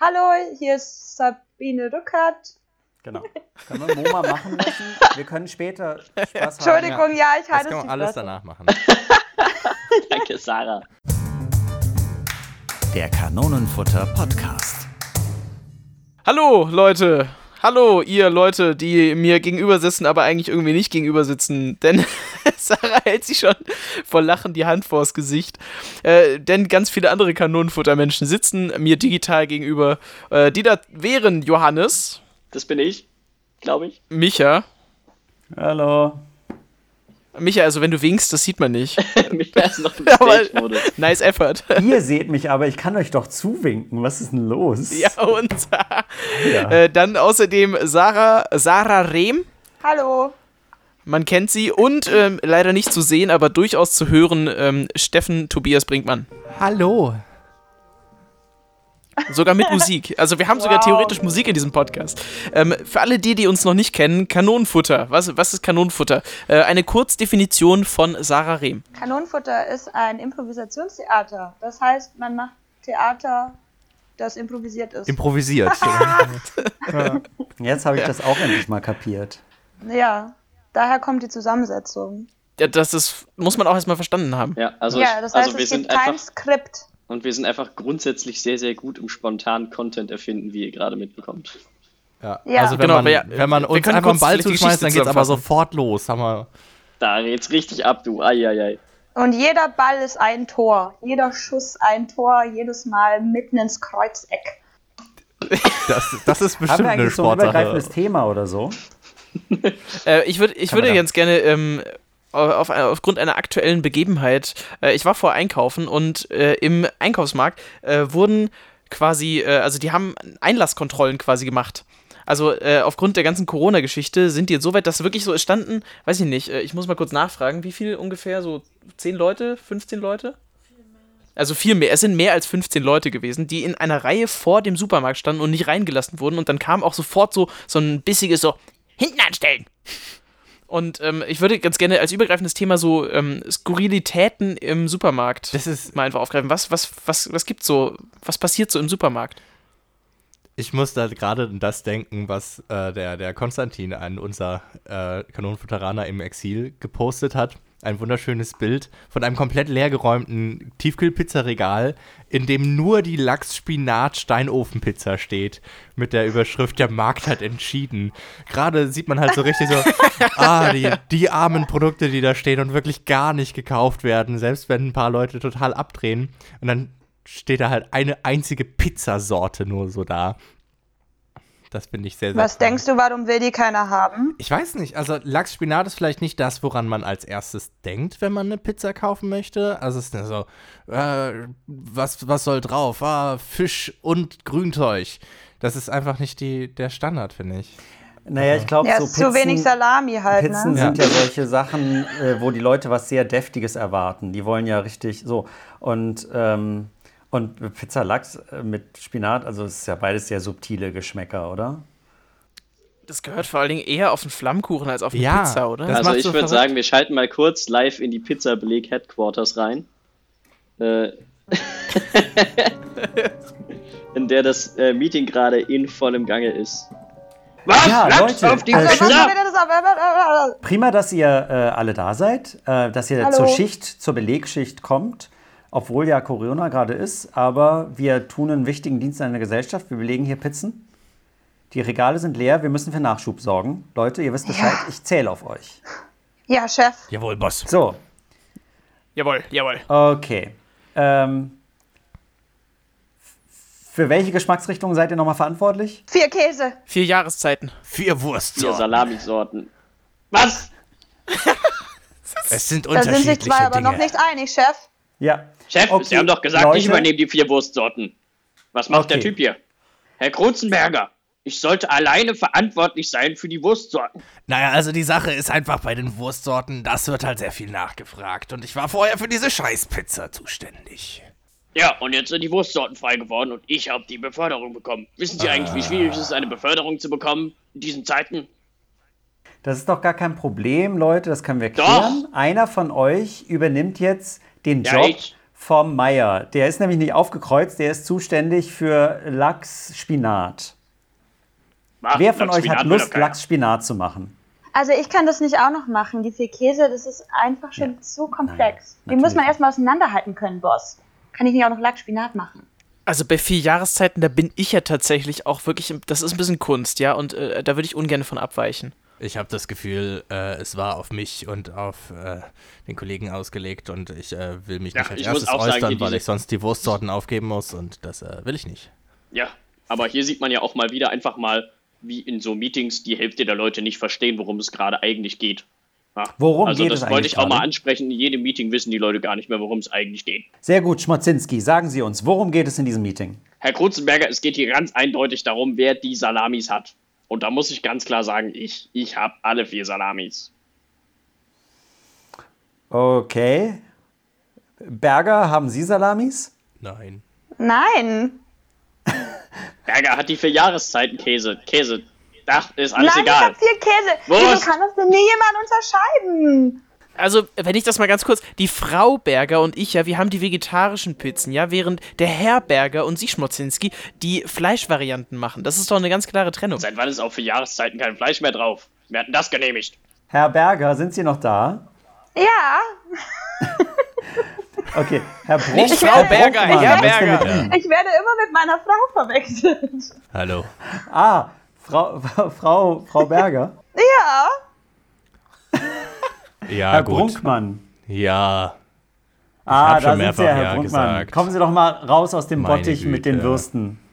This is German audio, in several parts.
Hallo, hier ist Sabine Rückert. Genau. Können wir Moma machen lassen? Wir können später Spaß haben. Entschuldigung, ja, ich Das halte kann es man alles Fresse. danach machen. Danke, Sarah. Der Kanonenfutter Podcast. Hallo Leute, hallo ihr Leute, die mir gegenüber sitzen, aber eigentlich irgendwie nicht gegenüber sitzen, denn Sarah hält sich schon vor Lachen die Hand vors Gesicht, äh, denn ganz viele andere Kanonenfuttermenschen sitzen mir digital gegenüber. Äh, die da wären Johannes, Das bin ich, glaube ich. Micha, Hallo. Micha, also wenn du winkst, das sieht man nicht. Mich ist noch im Aber- Stage-Modus. Nice effort. Ihr seht mich, aber ich kann euch doch zuwinken. Was ist denn los? ja und Ja. äh, dann außerdem Sarah, Sarah Rehm. Hallo. Man kennt sie und ähm, leider nicht zu sehen, aber durchaus zu hören, ähm, Steffen Tobias Brinkmann. Hallo. Sogar mit Musik. Also wir haben sogar Wow. theoretisch Musik in diesem Podcast. Ähm, für alle die, die uns noch nicht kennen, Kanonenfutter. Was, was ist Kanonenfutter? Äh, eine Kurzdefinition von Sarah Rehm. Kanonenfutter ist ein Improvisationstheater. Das heißt, man macht Theater, das improvisiert ist. Improvisiert. Jetzt habe ich das auch endlich mal kapiert. ja, daher kommt die Zusammensetzung. Ja, das ist, muss man auch erstmal verstanden haben. Ja, also, ja, ich, das heißt, also wir es sind gibt kein einfach Skript. Und wir sind einfach grundsätzlich sehr, sehr gut im spontanen Content erfinden, wie ihr gerade mitbekommt. Ja. Ja. Also wenn Genau, man, aber ja, wenn man wir uns können einfach einen Ball zuschmeißt, dann Geschichte geht's aber sofort los. Haben wir Da geht's richtig ab, du. Eieiei. Und jeder Ball ist ein Tor. Jeder Schuss ein Tor. Jedes Mal mitten ins Kreuzeck. das, das ist Haben bestimmt wir eine so ein übergreifendes Thema oder so? Äh, ich würd, ich würde ganz gerne ähm, auf, aufgrund einer aktuellen Begebenheit, äh, ich war vor Einkaufen und äh, im Einkaufsmarkt äh, wurden quasi, äh, also die haben Einlasskontrollen quasi gemacht. Also äh, aufgrund der ganzen Corona-Geschichte sind die jetzt so weit, dass wirklich so standen, weiß ich nicht, äh, ich muss mal kurz nachfragen, wie viel ungefähr, so 10 Leute, 15 Leute? Also viel mehr, es sind mehr als 15 Leute gewesen, die in einer Reihe vor dem Supermarkt standen und nicht reingelassen wurden und dann kam auch sofort so, so ein bissiges so, hinten anstellen. Und ähm, ich würde ganz gerne als übergreifendes Thema so ähm, Skurrilitäten im Supermarkt Das ist, mal einfach aufgreifen. Was, was, was, was gibt's so, was passiert so im Supermarkt? ich muss da gerade an das denken, was äh, der, der Konstantin, ein unser äh, Kanonenfutteraner im Exil, gepostet hat. Ein wunderschönes Bild von einem komplett leergeräumten Tiefkühlpizzaregal, in dem nur die Lachs-Spinat-Steinofenpizza steht. Mit der Überschrift, der Markt hat entschieden. Gerade sieht man halt so richtig so, ah, die, die armen Produkte, die da stehen und wirklich gar nicht gekauft werden, selbst wenn ein paar Leute total abdrehen. Und dann steht da halt eine einzige Pizzasorte nur so da. Das finde ich sehr, sehr Was traurig. denkst du, warum will die keiner haben? Ich weiß nicht. Also Lachs-Spinat ist vielleicht nicht das, woran man als erstes denkt, wenn man eine Pizza kaufen möchte. Also es ist so, äh, was, was soll drauf? Ah, Fisch und Grünzeug. Das ist einfach nicht die, der Standard, finde ich. Naja, ich glaube, Ja, so ist zu wenig Salami halt, Pizzen ne? sind ja solche Sachen, äh, wo die Leute was sehr Deftiges erwarten. Die wollen ja richtig so. Und, ähm, und Pizza Lachs äh, mit Spinat, also es ist ja beides sehr subtile Geschmäcker, oder? Das gehört vor allen Dingen eher auf einen Flammkuchen als auf eine Ja, Pizza, oder? das also ich so würde sagen, wir schalten mal kurz live in die Pizza-Beleg Headquarters rein. Äh, in der das äh, Meeting gerade in vollem Gange ist. Was? Ja, Lachs Leute, auf die Also? Prima, dass ihr äh, alle da seid, äh, dass ihr Hallo. zur Schicht, zur Belegschicht kommt, obwohl ja Corona gerade ist. Aber wir tun einen wichtigen Dienst an der Gesellschaft. Wir belegen hier Pizzen. Die Regale sind leer. Wir müssen für Nachschub sorgen. Leute, ihr wisst Bescheid. Ich zähle auf euch. Ja, Chef. Jawohl, Boss. So, Jawohl, jawohl. okay. Ähm, für welche Geschmacksrichtung seid ihr nochmal verantwortlich? Vier Käse. Vier Jahreszeiten. Vier Wurst. Vier Salamisorten. Was? Es sind Da sind sich unterschiedliche zwei aber Dinge. noch nicht einig, Chef. Ja. Chef, Okay, Sie haben doch gesagt, Leute. ich übernehme die vier Wurstsorten. Was macht der Okay. Typ hier? Herr Krutzenberger, ich sollte alleine verantwortlich sein für die Wurstsorten. Naja, also die Sache ist einfach bei den Wurstsorten, das wird halt sehr viel nachgefragt. Und ich war vorher für diese Scheißpizza zuständig. Ja, und jetzt sind die Wurstsorten frei geworden und ich habe die Beförderung bekommen. Wissen Sie eigentlich, wie schwierig es ist, eine Beförderung zu bekommen in diesen Zeiten? Das ist doch gar kein Problem, Leute. Das können wir Doch. klären. Einer von euch übernimmt jetzt den Ja, Job ich. Vom Meier. Der ist nämlich nicht aufgekreuzt, der ist zuständig für Lachs-Spinat. Ach, Wer von Lachs, euch hat Lust. Lachs-Spinat zu machen? Also ich kann das nicht auch noch machen. Die vier Käse, das ist einfach schon Ja. zu komplex. Nein, Die muss man erstmal auseinanderhalten können, Boss. Kann ich nicht auch noch Lachsspinat machen? Also bei vier Jahreszeiten, da bin ich ja tatsächlich auch wirklich, im- das ist ein bisschen Kunst, ja, und äh, da würde ich ungern von abweichen. Ich habe das Gefühl, äh, es war auf mich und auf äh, den Kollegen ausgelegt und ich äh, will mich Ja, nicht als ich muss erstes auch sagen, äußern, hier weil ich sonst die Wurstsorten aufgeben muss und das äh, will ich nicht. Ja, aber hier sieht man ja auch mal wieder einfach mal, wie in so Meetings die Hälfte der Leute nicht verstehen, worum es gerade eigentlich geht. Ja. Worum also geht das es wollte ich auch mal gerade? ansprechen. In jedem Meeting wissen die Leute gar nicht mehr, worum es eigentlich geht. Sehr gut, Schmotzinski, sagen Sie uns, worum geht es in diesem Meeting? Herr Krutzenberger, es geht hier ganz eindeutig darum, wer die Salamis hat. Und da muss ich ganz klar sagen, ich, ich habe alle vier Salamis. Okay. Berger, haben Sie Salamis? Nein. Nein. Berger hat die vier Jahreszeiten Käse. Käse. Ach, ist alles Nein, ich egal. habe vier Käse. Was? Wieso kann das denn nie jemand unterscheiden? Also, wenn ich das mal ganz kurz, die Frau Berger und ich, ja, wir haben die vegetarischen Pizzen, ja, während der Herr Berger und Sie, Schmotzinski, die Fleischvarianten machen. Das ist doch eine ganz klare Trennung. Seit wann ist auf vier Jahreszeiten kein Fleisch mehr drauf? Wir hatten das genehmigt. Herr Berger, sind Sie noch da? Ja, Okay, Herr Brunk, Nicht Frau Herr Berger, Herr mit Berger. Ihnen? ich werde immer mit meiner Frau verwechselt. Hallo. Ah, Frau, Frau, Frau Berger. Ja. Ja, Herr gut. Brunkmann. Ja. Ah, hab da schon sind Sie, mehrfach Herr Ja Brunkmann. gesagt. Kommen Sie doch mal raus aus dem Meine Bottich mit den. Würsten.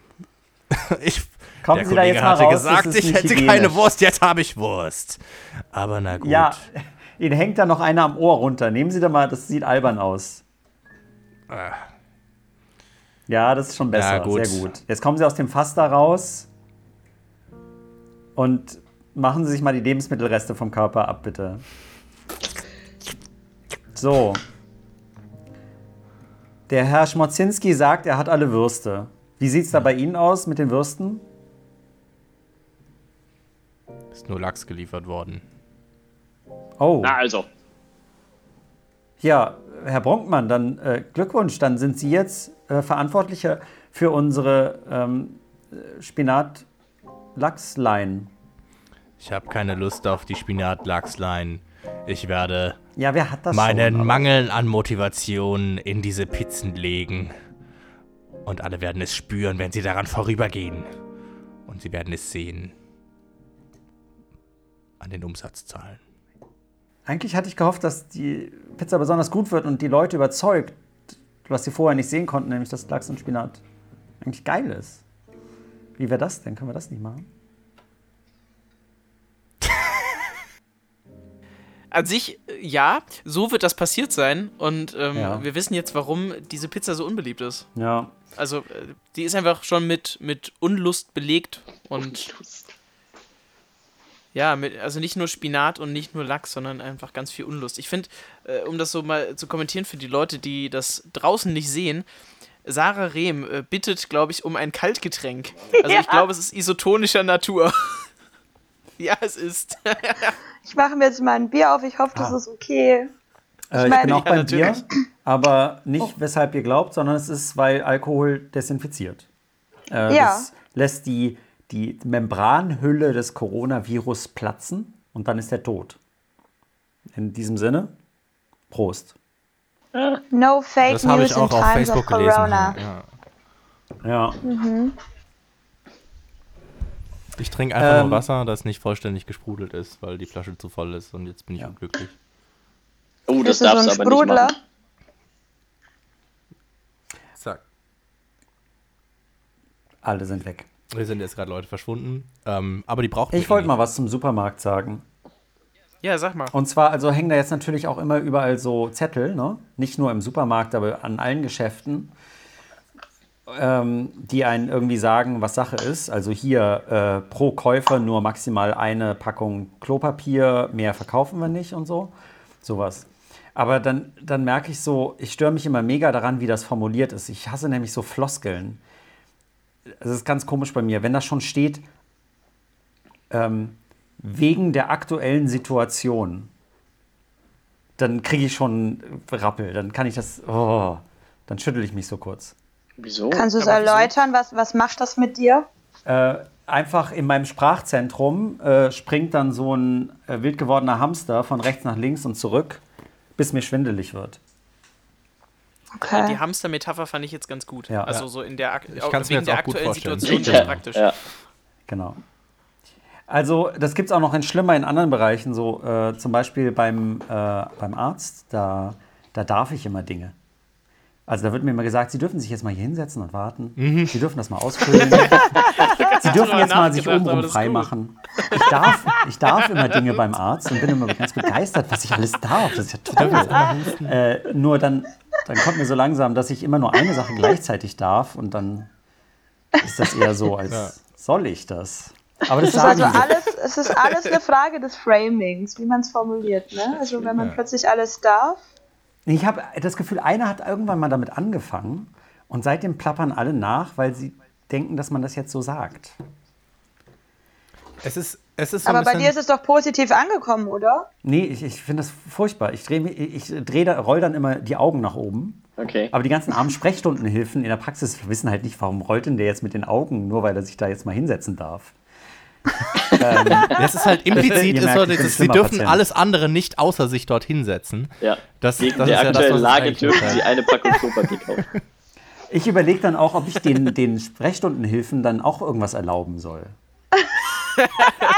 Ich, Kommen der Sie da Kollege jetzt mal hatte raus, gesagt, ich hätte hygienisch. keine Wurst, jetzt habe ich Wurst. Aber na gut. Ja, Ihnen hängt da noch einer am Ohr runter. Nehmen Sie da mal, das sieht albern aus. Ah. Ja, das ist schon besser. Ja, gut. Sehr gut. Jetzt kommen Sie aus dem Fass da raus und machen Sie sich mal die Lebensmittelreste vom Körper ab, bitte. So. Der Herr Schmotzinski sagt, er hat alle Würste. Wie sieht's da bei Ihnen aus mit den Würsten? Ist nur Lachs geliefert worden. Oh. Na also, Ja, Herr Bronkmann, dann äh, Glückwunsch. Dann sind Sie jetzt äh, Verantwortlicher für unsere ähm, äh, Spinat-Lachs-Line. Ich habe keine Lust auf die Spinat-Lachslein. Ich werde Ja, meinen schon? Mangel an Motivation in diese Pizzen legen. Und alle werden es spüren, wenn sie daran vorübergehen. Und sie werden es sehen. An den Umsatzzahlen. Eigentlich hatte ich gehofft, dass die Pizza besonders gut wird und die Leute überzeugt, was sie vorher nicht sehen konnten, nämlich dass Lachs und Spinat eigentlich geil ist. Wie wäre das denn? Können wir das nicht machen? An sich, äh, ja, so wird das passiert sein. Und ähm, Ja. wir wissen jetzt, warum diese Pizza so unbeliebt ist. Ja. Also, äh, die ist einfach schon mit, mit Unlust belegt. Und ja, mit, also nicht nur Spinat und nicht nur Lachs, sondern einfach ganz viel Unlust. Ich finde, äh, um das so mal zu kommentieren für die Leute, die das draußen nicht sehen, Sarah Rehm äh, bittet, glaube ich, um ein Kaltgetränk. Also ich Ja. glaube, es ist isotonischer Natur. ja, es ist. Ich mache mir jetzt mal ein Bier auf. Ich hoffe, das Ah. ist okay. Äh, ich bin auch ja, beim Bier, natürlich. aber nicht, weshalb ihr glaubt, sondern es ist, weil Alkohol desinfiziert. Äh, Ja. Das lässt die, die Membranhülle des Coronavirus platzen und dann ist er tot. In diesem Sinne, Prost. No fake Das habe news ich in auch auf times Facebook of gelesen. Corona. Ja. Ja. Ich trinke einfach Ähm, nur Wasser, das nicht vollständig gesprudelt ist, weil die Flasche zu voll ist und jetzt bin ich Ja. unglücklich. oh, das du so darfst ein du aber nicht Sprudler? machen. Zack. Alle sind weg. Hier sind jetzt gerade Leute verschwunden. Ähm, aber die brauchen Ich wollte mal was zum Supermarkt sagen. Ja, sag mal. Und zwar, also hängen da jetzt natürlich auch immer überall so Zettel, ne? Nicht nur im Supermarkt, aber an allen Geschäften, ähm, die einen irgendwie sagen, was Sache ist. Also hier äh, pro Käufer nur maximal eine Packung Klopapier, mehr verkaufen wir nicht und so. Sowas. Aber dann, dann merke ich so, ich störe mich immer mega daran, wie das formuliert ist. Ich hasse nämlich so Floskeln. Es ist ganz komisch bei mir. Wenn das schon steht, ähm, wegen der aktuellen Situation, dann kriege ich schon Rappel. Dann kann ich das. Oh, Dann schüttel ich mich so kurz. Wieso? Kannst du es wieso? erläutern? Was, was macht das mit dir? Äh, einfach in meinem Sprachzentrum äh, springt dann so ein äh, wild gewordener Hamster von rechts nach links und zurück, bis mir schwindelig wird. Okay. Die Hamster-Metapher fand ich jetzt ganz gut. Ja. also Ja. so in der, ak Ich kann's mir wegen jetzt der auch gut aktuellen vorstellen. Situation Ja, ganz praktisch. ja. Genau. Also, das gibt es auch noch in schlimmer in anderen Bereichen, so äh, zum Beispiel beim, äh, beim Arzt, da, da darf ich immer Dinge. Also da wird mir immer gesagt, Sie dürfen sich jetzt mal hier hinsetzen und warten. Sie dürfen das mal ausfüllen. Sie dürfen jetzt mal sich obenrum frei machen. Ich darf, ich darf immer Dinge beim Arzt und bin immer ganz begeistert, was ich alles darf. Das ist ja toll. Äh, nur dann, dann kommt mir so langsam, dass ich immer nur eine Sache gleichzeitig darf und dann ist das eher so, als soll ich das. Aber das Es ist also alles, es ist alles eine Frage des Framings, wie man es formuliert. Ne? Also wenn man plötzlich alles darf. Ich habe das Gefühl, einer hat irgendwann mal damit angefangen und seitdem plappern alle nach, weil sie denken, dass man das jetzt so sagt. Es ist, es ist so Aber bei dir ist es doch positiv angekommen, oder? Nee, ich, ich finde das furchtbar. Ich, dreh, mich- ich dreh da, roll dann immer die Augen nach oben. Okay. Aber die ganzen armen Sprechstundenhilfen in der Praxis wissen halt nicht, warum rollt denn der jetzt mit den Augen, nur weil er sich da jetzt mal hinsetzen darf. Das ist halt implizit, Ihr ist merkt, dass sie dürfen Patient. alles andere nicht außer sich dort hinsetzen. Ja. Das, Wegen das der ist ja das, aktuellen was es Lage dürfen ist. Sie eine Packung Klopapier kaufen. Ich überlege dann auch, ob ich den, den Sprechstundenhilfen dann auch irgendwas erlauben soll.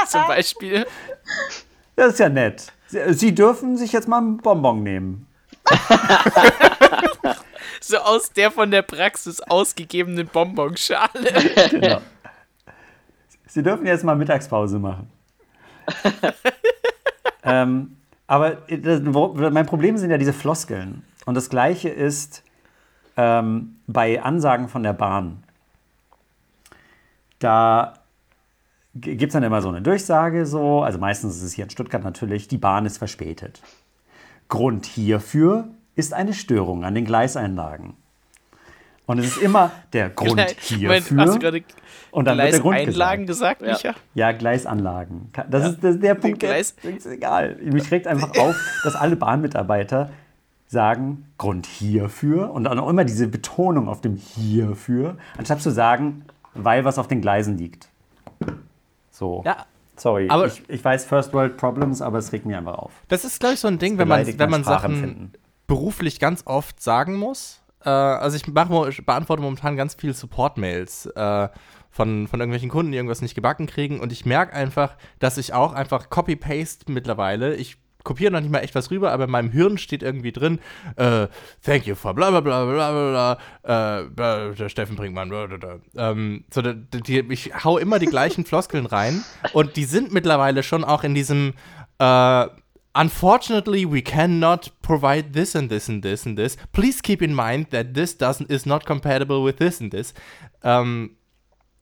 Zum Beispiel. Das ist ja nett. Sie, sie dürfen sich jetzt mal einen Bonbon nehmen. So aus der von der Praxis ausgegebenen Bonbonschale. Genau. Sie dürfen jetzt mal Mittagspause machen. ähm, aber das, wo- mein Problem sind ja diese Floskeln. Und das Gleiche ist ähm, bei Ansagen von der Bahn. Da gibt es dann immer so eine Durchsage, so, also meistens ist es hier in Stuttgart natürlich, die Bahn ist verspätet. Grund hierfür ist eine Störung an den Gleiseinlagen. Und es ist immer der Grund Moment, hierfür. hast du gerade und dann wird der Grund Gleiseinlagen gesagt. gesagt, Ja. Micha? Ja, Gleisanlagen. Das, ist, das ist der Punkt, der Gleis- ist egal. Mich regt einfach auf, dass alle Bahnmitarbeiter sagen, Grund hierfür und dann auch immer diese Betonung auf dem hierfür, anstatt zu sagen, weil was auf den Gleisen liegt. So. Ja, Sorry, aber- ich, ich weiß First World Problems, aber es regt mich einfach auf. das ist, glaube ich, so ein Ding, wenn man, wenn man Sachen beruflich ganz oft sagen muss. Äh, also ich mache, beantworte momentan ganz viel Support-Mails äh, von, von irgendwelchen Kunden, die irgendwas nicht gebacken kriegen. Und ich merke einfach, dass ich auch einfach Copy-Paste mittlerweile, ich kopiere noch nicht mal echt was rüber, aber in meinem Hirn steht irgendwie drin, äh, thank you for bla bla bla bla bla äh, bla, der Steffen Brinkmann, bla. Ähm, so, ich hau immer die gleichen Floskeln rein und die sind mittlerweile schon auch in diesem äh, Unfortunately, we cannot provide this and this and this and this. Please keep in mind that this doesn't is not compatible with this and this. Ähm,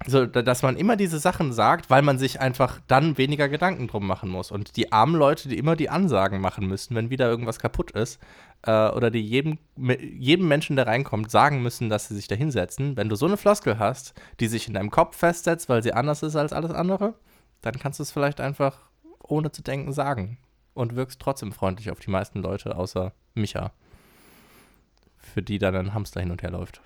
so, da- dass man immer diese Sachen sagt, weil man sich einfach dann weniger Gedanken drum machen muss. Und die armen Leute, die immer die Ansagen machen müssen, wenn wieder irgendwas kaputt ist, äh, oder die jedem, jedem Menschen, der reinkommt, sagen müssen, dass sie sich da hinsetzen, wenn du so eine Floskel hast, die sich in deinem Kopf festsetzt, weil sie anders ist als alles andere, dann kannst du es vielleicht einfach ohne zu denken sagen. Und wirkst trotzdem freundlich auf die meisten Leute, außer Micha. Für die dann ein Hamster hin und her läuft.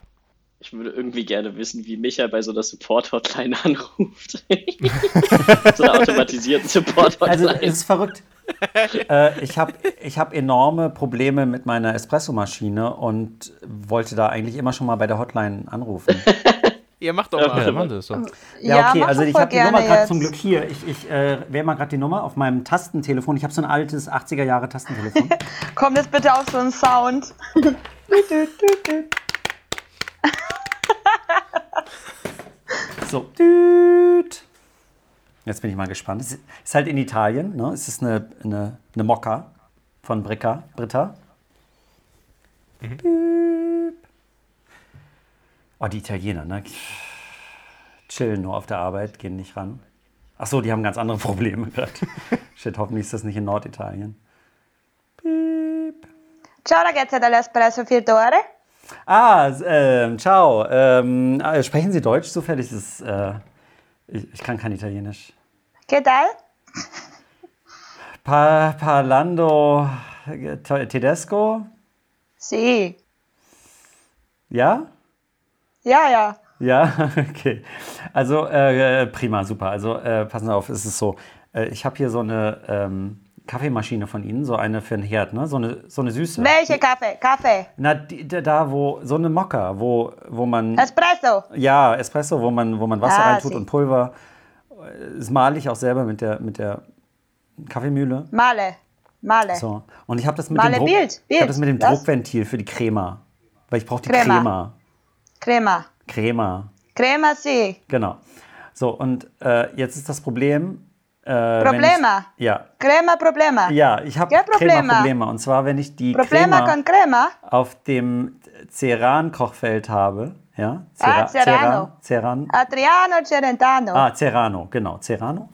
Ich würde irgendwie gerne wissen, wie Micha bei so einer Support-Hotline anruft. so einer automatisierten Also Support-Hotline. es ist verrückt. äh, ich habe ich hab enorme Probleme mit meiner Espressomaschine und wollte da eigentlich immer schon mal bei der Hotline anrufen. Ihr macht doch Ja, Ja, mal. dann machen sie es so. Ja, okay, mach also doch ich habe die Nummer gerade zum Glück hier. Ich, ich äh, wähle mal gerade die Nummer auf meinem Tastentelefon. Ich habe so ein altes 80er Jahre Tastentelefon. Kommt jetzt bitte auf so einen Sound. so. Düt. Jetzt bin ich mal gespannt. Es ist halt in Italien. Ne? Es ist eine, eine, eine Mokka von Britta. Britta. Düt. Oh, die Italiener, ne? Chillen nur auf der Arbeit, gehen nicht ran. Ach so, die haben ganz andere Probleme gerade. Shit, hoffentlich ist das nicht in Norditalien. Piep. Ciao ragazzi dall'Espresso Fiatore. Ah, ähm, ciao. Ähm, äh, sprechen Sie Deutsch zufällig? Ist, äh, ich, ich kann kein Italienisch. Che tal? Pa parlando eh, te- tedesco? Sì. Ja? Ja, ja. Ja, okay. Also äh, prima, super. Also äh, passen Sie auf, es ist so. Äh, ich habe hier so eine ähm, Kaffeemaschine von Ihnen, so eine für den Herd, ne? So eine, so eine süße. Welche Kaffee? Kaffee. Na, die, da- wo, so eine Mokka, wo, wo man. Espresso. Ja, Espresso, wo man, wo man Wasser Ah, reintut sie. und Pulver. Das male ich auch selber mit der, mit der Kaffeemühle. Male. Male. So. Und ich habe das mit Male dem Druck, Bild, ich Bild. habe das mit dem Das- Druckventil für die Crema. Weil ich brauche die Crema. Crema. Crema. Crema. Crema, sì. Genau. So, und äh, jetzt ist das Problem. Äh, Problema. Ich, ja. Crema, problema. Ja, ich habe Ja, Problema. Und zwar, wenn ich die Problema Crema crema. auf dem Ceran-Kochfeld habe. Ja? Ah, Serrano. Ceran, Adriano Celentano. Ah, Serrano, genau, Serrano.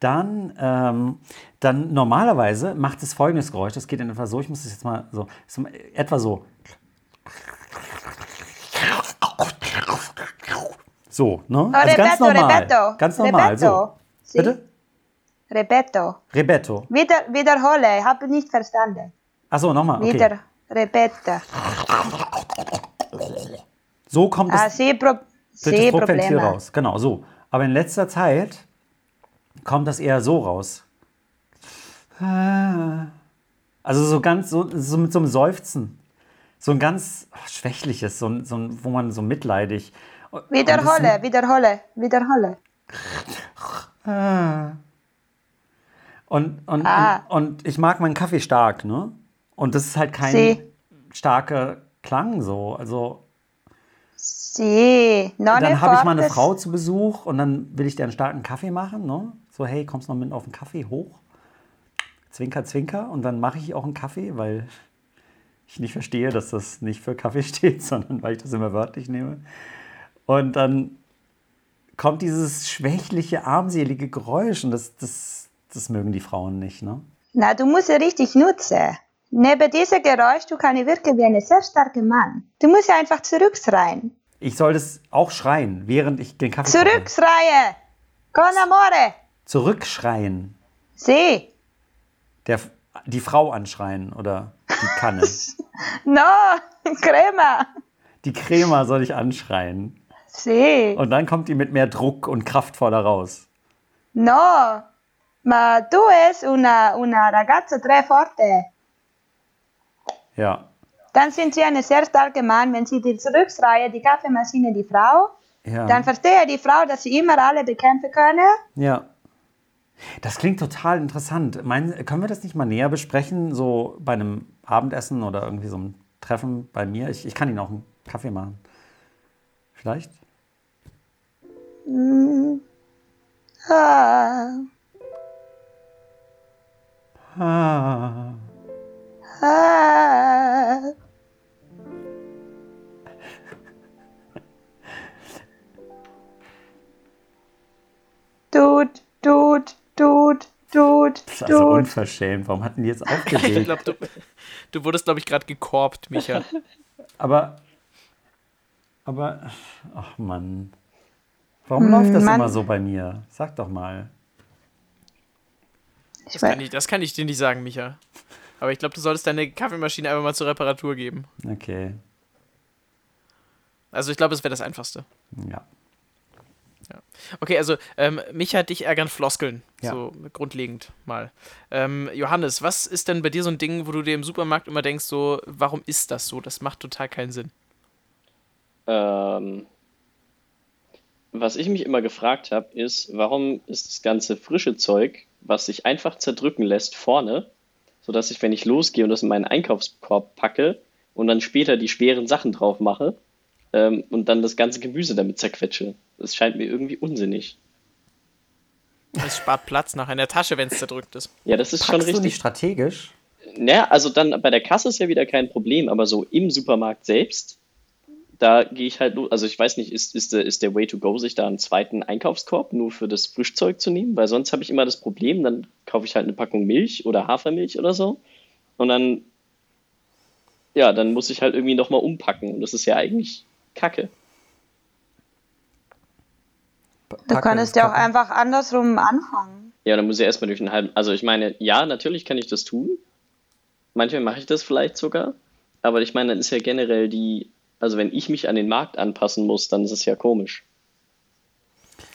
Dann, ähm, dann normalerweise macht es folgendes Geräusch. Das geht in etwa so. Ich muss das jetzt mal so etwa so. So, ne? Also ganz normal. repeto. Ganz normal. So. Repeto. Sì. Bitte? Repeto. Rebetto. Wieder, wiederhole. Habe nicht verstanden. Achso, nochmal. Okay. Wieder. Repete. So kommt Ah, das, pro, das problema. raus. Genau, so. Aber in letzter Zeit kommt das eher so raus. Also so ganz, so, so mit so einem Seufzen. So ein ganz oh, schwächliches, so, so, wo man so mitleidig. Und- und Wiederhole, wiederhole, wiederhole. Und, und, Ah. und, und ich mag meinen Kaffee stark, ne? Und das ist halt kein Sie. starker Klang so. Also è dann habe ich mal eine. Frau zu Besuch und dann will ich dir einen starken Kaffee machen, ne? So, hey, kommst du noch mit auf den Kaffee hoch? Zwinker, zwinker. Und dann mache ich auch einen Kaffee, weil ich nicht verstehe, dass das nicht für Kaffee steht, sondern weil ich das immer wörtlich nehme. Und dann kommt dieses schwächliche, armselige Geräusch und das, das, das mögen die Frauen nicht, ne? Na, du musst ja richtig nutzen. Neben diesem Geräusch, du kannst wirken wie ein sehr starker Mann. Du musst ja einfach zurückschreien. Ich soll das auch schreien, während ich den Kaffee. Zurückschreien! Con amore! Zurückschreien. Sì. Der, die Frau anschreien oder die Kanne. No, crema. die Crema soll ich anschreien. Sì. Und dann kommt die mit mehr Druck und kraftvoller raus. No, ma tu es una, una ragazza tre forte. Ja. Dann sind sie eine sehr starke Mann. Wenn sie die zurückschreien, die Kaffeemaschine, die Frau, Ja. dann verstehe die Frau, dass sie immer alle bekämpfen können. ja. Das klingt total interessant. Meinen, können wir das nicht mal näher besprechen, so bei einem Abendessen oder irgendwie so einem Treffen bei mir? Ich, ich kann Ihnen auch einen Kaffee machen. Vielleicht? Ah, Ah. ah. Tut, tut, tut, tut, Das ist also tut. unverschämt. Warum hatten die jetzt Ich aufgewählt? glaube, du, du wurdest, glaube ich, gerade gekorbt, Micha. aber, aber, ach Mann. Warum läuft das Mann. immer so bei mir? Sag doch mal. Das kann, ich, das kann ich dir nicht sagen, Micha. Aber ich glaube, du solltest deine Kaffeemaschine einfach mal zur Reparatur geben. Okay, Also ich glaube, das wäre das Einfachste. ja. Okay, also ähm, Micha, dich ärgern Floskeln. Ja. So grundlegend mal. Ähm, Johannes, was ist denn bei dir so ein Ding, wo du dir im Supermarkt immer denkst, so, warum ist das so? Das macht total keinen Sinn. Ähm, was ich mich immer gefragt habe, ist, warum ist das ganze frische Zeug, was sich einfach zerdrücken lässt, vorne, sodass ich, wenn ich losgehe und das in meinen Einkaufskorb packe und dann später die schweren Sachen drauf mache ähm, und dann das ganze Gemüse damit zerquetsche. Das scheint mir irgendwie unsinnig. Es spart Platz nachher in der Tasche, wenn es zerdrückt ist. Ja, das ist schon Packst du richtig. nicht strategisch? Naja, also dann bei der Kasse ist ja wieder kein Problem, aber so im Supermarkt selbst, da gehe ich halt los. Also ich weiß nicht, ist, ist, der, ist der Way to go, sich da einen zweiten Einkaufskorb nur für das Frischzeug zu nehmen? Weil sonst habe ich immer das Problem, dann kaufe ich halt eine Packung Milch oder Hafermilch oder so. Und dann, ja, dann muss ich halt irgendwie nochmal umpacken. Und das ist ja eigentlich Kacke. Du Packen könntest ist ja auch einfach andersrum anfangen. Ja, dann muss ich erstmal durch einen halben. Also ich meine, ja, natürlich kann ich das tun. Manchmal mache ich das vielleicht sogar. Aber ich meine, dann ist ja generell die Also wenn ich mich an den Markt anpassen muss, dann ist es ja komisch.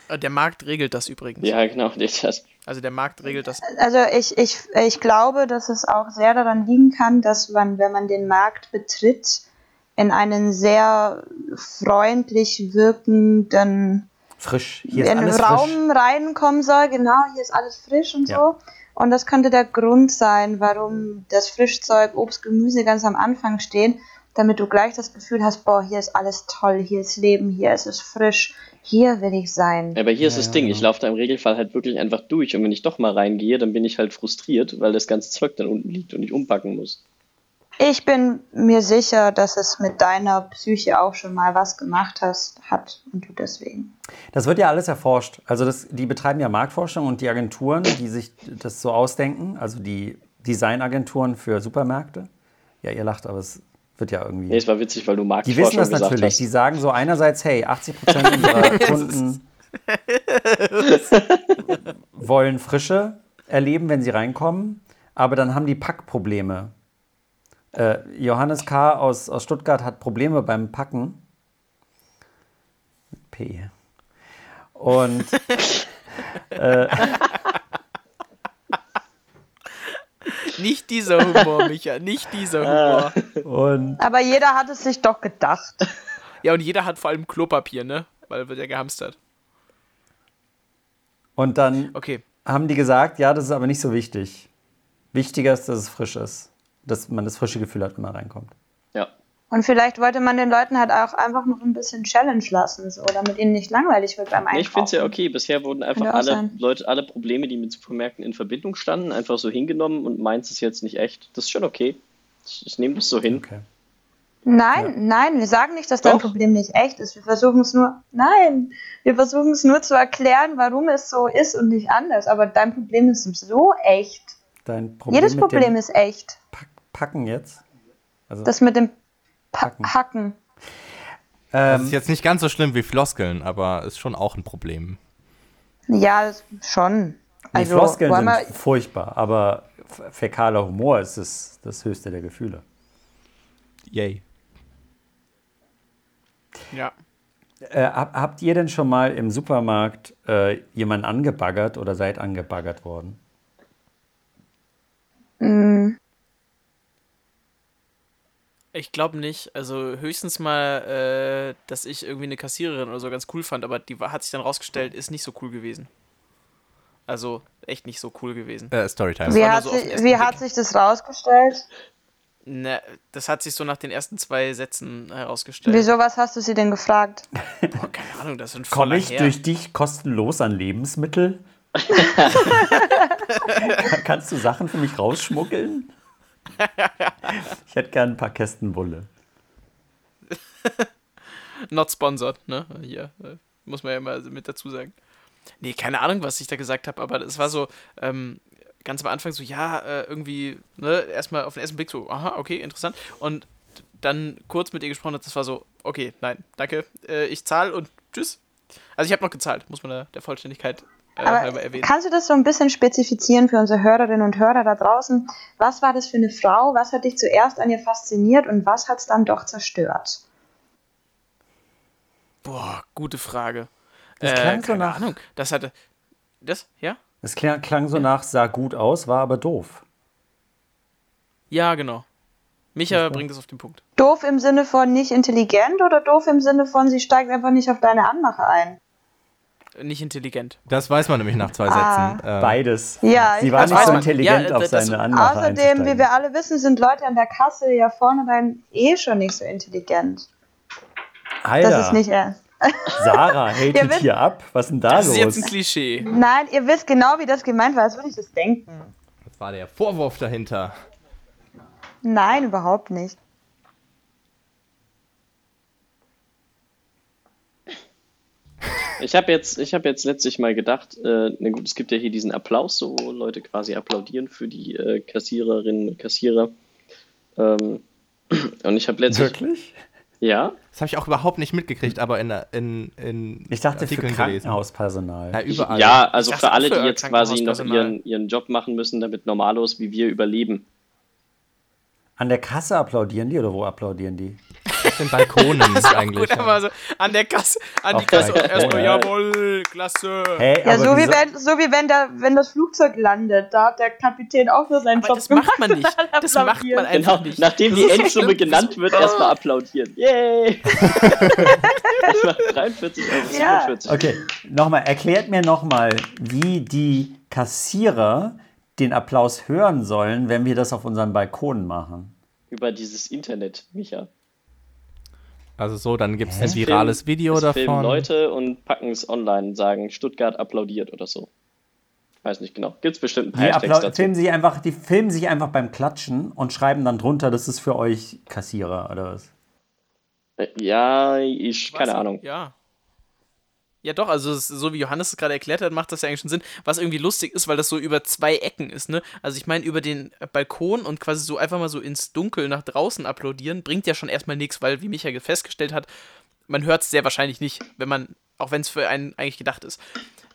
Äh, Der Markt regelt das übrigens. Ja, genau. Das, Also der Markt regelt das. Also ich, ich, ich glaube, dass es auch sehr daran liegen kann, dass man, wenn man den Markt betritt, in einen sehr freundlich wirkenden Frisch. Hier ist in alles Raum frisch. reinkommen soll. Genau, hier ist alles frisch und Ja. so. Und das könnte der Grund sein, warum das Frischzeug, Obst, Gemüse ganz am Anfang stehen, damit du gleich das Gefühl hast, boah, hier ist alles toll, hier ist Leben, hier ist es frisch, hier will ich sein. aber hier ist Ja, das ja, Ding, genau. ich laufe da im Regelfall halt wirklich einfach durch und wenn ich doch mal reingehe, dann bin ich halt frustriert, weil das ganze Zeug dann unten liegt und ich umpacken muss. Ich bin mir sicher, dass es mit deiner Psyche auch schon mal was gemacht hast, hat und du deswegen. Das wird ja alles erforscht. Also das, die betreiben ja Marktforschung und die Agenturen, die sich das so ausdenken, also die Designagenturen für Supermärkte. Ja, ihr lacht, aber es wird ja irgendwie. Nee, es war witzig, weil du Die Marktforschung wissen das natürlich. hast. Die sagen so einerseits, hey, 80 Prozent unserer Kunden wollen Frische erleben, wenn sie reinkommen, aber dann haben die Packprobleme. Äh, Johannes K. Aus, aus Stuttgart hat Probleme beim Packen. P. Und Nicht dieser Humor, Micha, nicht dieser Humor. Und Aber jeder hat es sich doch gedacht. Ja, und jeder hat vor allem Klopapier, ne? Weil wird ja gehamstert. Und dann Okay. haben die gesagt, ja, das ist aber nicht so wichtig. Wichtiger ist, dass es frisch ist. Dass man das frische Gefühl hat, wenn man reinkommt. Ja. Und vielleicht wollte man den Leuten halt auch einfach noch ein bisschen Challenge lassen, so, damit ihnen nicht langweilig wird beim Einkaufen. Nee, ich finde es ja okay. Bisher wurden einfach Könnte alle sein. Leute, alle Probleme, die mit Supermärkten in Verbindung standen, einfach so hingenommen und meins ist jetzt nicht echt. Das ist schon okay. Ich, ich nehme das so hin. Okay. Nein, nein, wir sagen nicht, dass dein Doch. Problem nicht echt ist. Wir versuchen es nur, nein, wir versuchen es nur zu erklären, warum es so ist und nicht anders. Aber dein Problem ist so echt. Dein Problem Jedes mit Problem dem ist echt. Pack Packen jetzt. Also, Das mit dem Hacken. Hacken. Das ähm, ist jetzt nicht ganz so schlimm wie Floskeln, aber ist schon auch ein Problem. Ja, schon. nee, Also, Floskeln sind wir, furchtbar, aber fäkaler Humor ist das, das höchste der Gefühle. Yay. Ja. Äh, hab, habt ihr denn schon mal im Supermarkt äh, jemanden angebaggert oder seid angebaggert worden? Ich glaube nicht. Also höchstens mal, äh, dass ich irgendwie eine Kassiererin oder so ganz cool fand, aber die hat sich dann rausgestellt, ist nicht so cool gewesen. Also echt nicht so cool gewesen. Äh, Storytime. wie hat, so sich, wie hat sich das rausgestellt? Ne, das hat sich so nach den ersten zwei Sätzen herausgestellt. Wieso, was hast du sie denn gefragt? Boah, keine Ahnung, das sind Komme ich her. durch dich kostenlos an Lebensmittel? Kannst du Sachen für mich rausschmuggeln? ich hätte gern ein paar Kästen Bulle. Not sponsored, ne? Hier, äh, muss man ja mal mit dazu sagen. Nee, keine Ahnung, was ich da gesagt habe, aber es war so, ähm, ganz am Anfang so, ja, äh, irgendwie, ne, erstmal auf den ersten Blick so, aha, okay, interessant. Und dann kurz mit ihr gesprochen hat, das war so, okay, nein, danke, äh, ich zahle und tschüss. Also ich habe noch gezahlt, muss man da der Vollständigkeit Aber halber erwähnen. kannst du das so ein bisschen spezifizieren für unsere Hörerinnen und Hörer da draußen? Was war das für eine Frau? Was hat dich zuerst an ihr fasziniert und was hat es dann doch zerstört? Boah, gute Frage. Das äh, klang so nach- Ahnung, das hatte, das, ja? Es klang, klang so nach, sah gut aus, war aber doof. Ja, genau. Micha bringt es auf den Punkt. Doof im Sinne von nicht intelligent oder doof im Sinne von, sie steigt einfach nicht auf deine Anmache ein? Nicht intelligent. Das weiß man nämlich nach zwei Ah. Sätzen. Ähm, Beides. Ja, Sie ich war nicht so intelligent, Ja, auf das- seine Anmache Außerdem, wie wir alle wissen, sind Leute an der Kasse ja vornherein eh schon nicht so intelligent. Alter, Das ist nicht ernst. Sarah hatet hier ab. Was ist denn da Das ist los? jetzt ein Klischee. Nein, ihr wisst genau, wie das gemeint war, als würde ich das denken. Das war der Vorwurf dahinter. Nein, überhaupt nicht. Ich habe jetzt, ich hab jetzt letztlich mal gedacht, äh, na gut, es gibt ja hier diesen Applaus, so wo Leute quasi applaudieren für die äh, Kassiererinnen und Kassierer. Ähm, und ich habe letztlich, Wirklich? ja, Das habe ich auch überhaupt nicht mitgekriegt, aber in, in, in Ich dachte für Artikeln Krankenhauspersonal. Ja, überall. ja, also für alle, für die jetzt quasi noch ihren, ihren Job machen müssen, damit Normalos wie wir überleben. An der Kasse applaudieren die oder wo applaudieren die? Auf den Balkonen Das ist auch eigentlich. gut, aber so an der Kasse, an die Auf Kasse und Balkon, erstmal, ja. jawohl, klasse. Hä, Ja, so wie, wenn, so wie wenn, da, wenn das Flugzeug landet. Da hat der Kapitän auch nur seinen Aber Job das macht man nicht. gemacht. Das macht man einfach Genau, nicht. nachdem Das die Endsumme genannt wird, erstmal applaudieren. Yay! das macht 43 Euro. Ja. 47. Okay, nochmal, erklärt mir nochmal, wie die Kassierer den Applaus hören sollen, wenn wir das auf unseren Balkonen machen. Über dieses Internet, Micha. Also so, dann gibt es ein Es virales filmen- Video es filmen davon. Leute und packen es online, sagen Stuttgart applaudiert oder so. Weiß nicht genau. Gibt es bestimmt ein paar Die, Hashtags dazu. filmen sich einfach, die filmen sich einfach beim Klatschen und schreiben dann drunter, das ist für euch Kassierer oder was? Äh, Ja, ich, keine Was? Ahnung. Ja. Ja, doch, also es, so wie Johannes es gerade erklärt hat, macht das ja eigentlich schon Sinn. Was irgendwie lustig ist, weil das so über zwei Ecken ist, ne? Also ich meine, über den Balkon und quasi so einfach mal so ins Dunkel nach draußen applaudieren, bringt ja schon erstmal nichts, weil, wie Michael festgestellt hat, man hört es sehr wahrscheinlich nicht, wenn man, auch wenn es für einen eigentlich gedacht ist.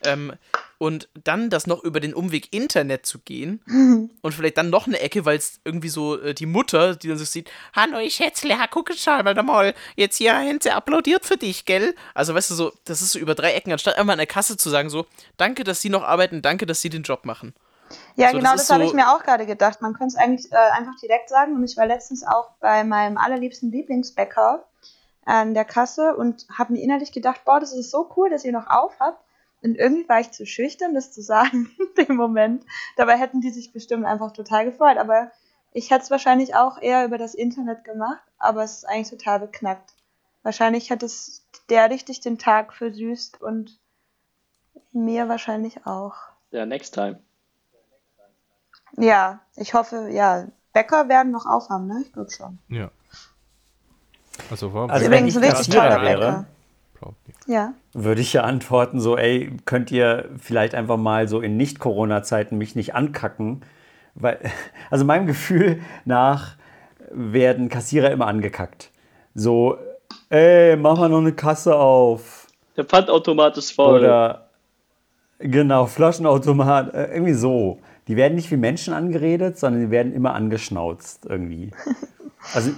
Ähm, und dann das noch über den Umweg Internet zu gehen und vielleicht dann noch eine Ecke, weil es irgendwie so äh, die Mutter, die dann so sieht, Hallo, ich Schätzle, ha, guck schau mal, da mal, jetzt hier haben sie applaudiert für dich, gell? Also weißt du so, das ist so über drei Ecken, anstatt einmal an der Kasse zu sagen so, danke, dass sie noch arbeiten, danke, dass sie den Job machen. Ja, So, genau, das das, habe so- ich mir auch gerade gedacht. Man könnte es eigentlich äh, einfach direkt sagen. Und ich war letztens auch bei meinem allerliebsten Lieblingsbäcker an der Kasse und habe mir innerlich gedacht, boah, das ist so cool, dass ihr noch auf habt. Und irgendwie war ich zu schüchtern, das zu sagen in dem Moment. Dabei hätten die sich bestimmt einfach total gefreut. Aber ich hätte es wahrscheinlich auch eher über das Internet gemacht, aber es ist eigentlich total beknackt. Wahrscheinlich hat es der richtig den Tag versüßt und mir wahrscheinlich auch. Ja, next time. Ja, ich hoffe, ja. Bäcker werden noch aufhaben, ne? Ich glaube schon. Ja. Also, war Also wenn ich ein richtig toller wäre, Bäcker. Ja. würde ich ja antworten so, ey, könnt ihr vielleicht einfach mal so in Nicht-Corona-Zeiten mich nicht ankacken? Weil, also meinem Gefühl nach werden Kassierer immer angekackt. So, ey, mach mal noch eine Kasse auf. Der Pfandautomat ist voll. Oder, genau, Flaschenautomat, äh, irgendwie so. Die werden nicht wie Menschen angeredet, sondern die werden immer angeschnauzt irgendwie. Also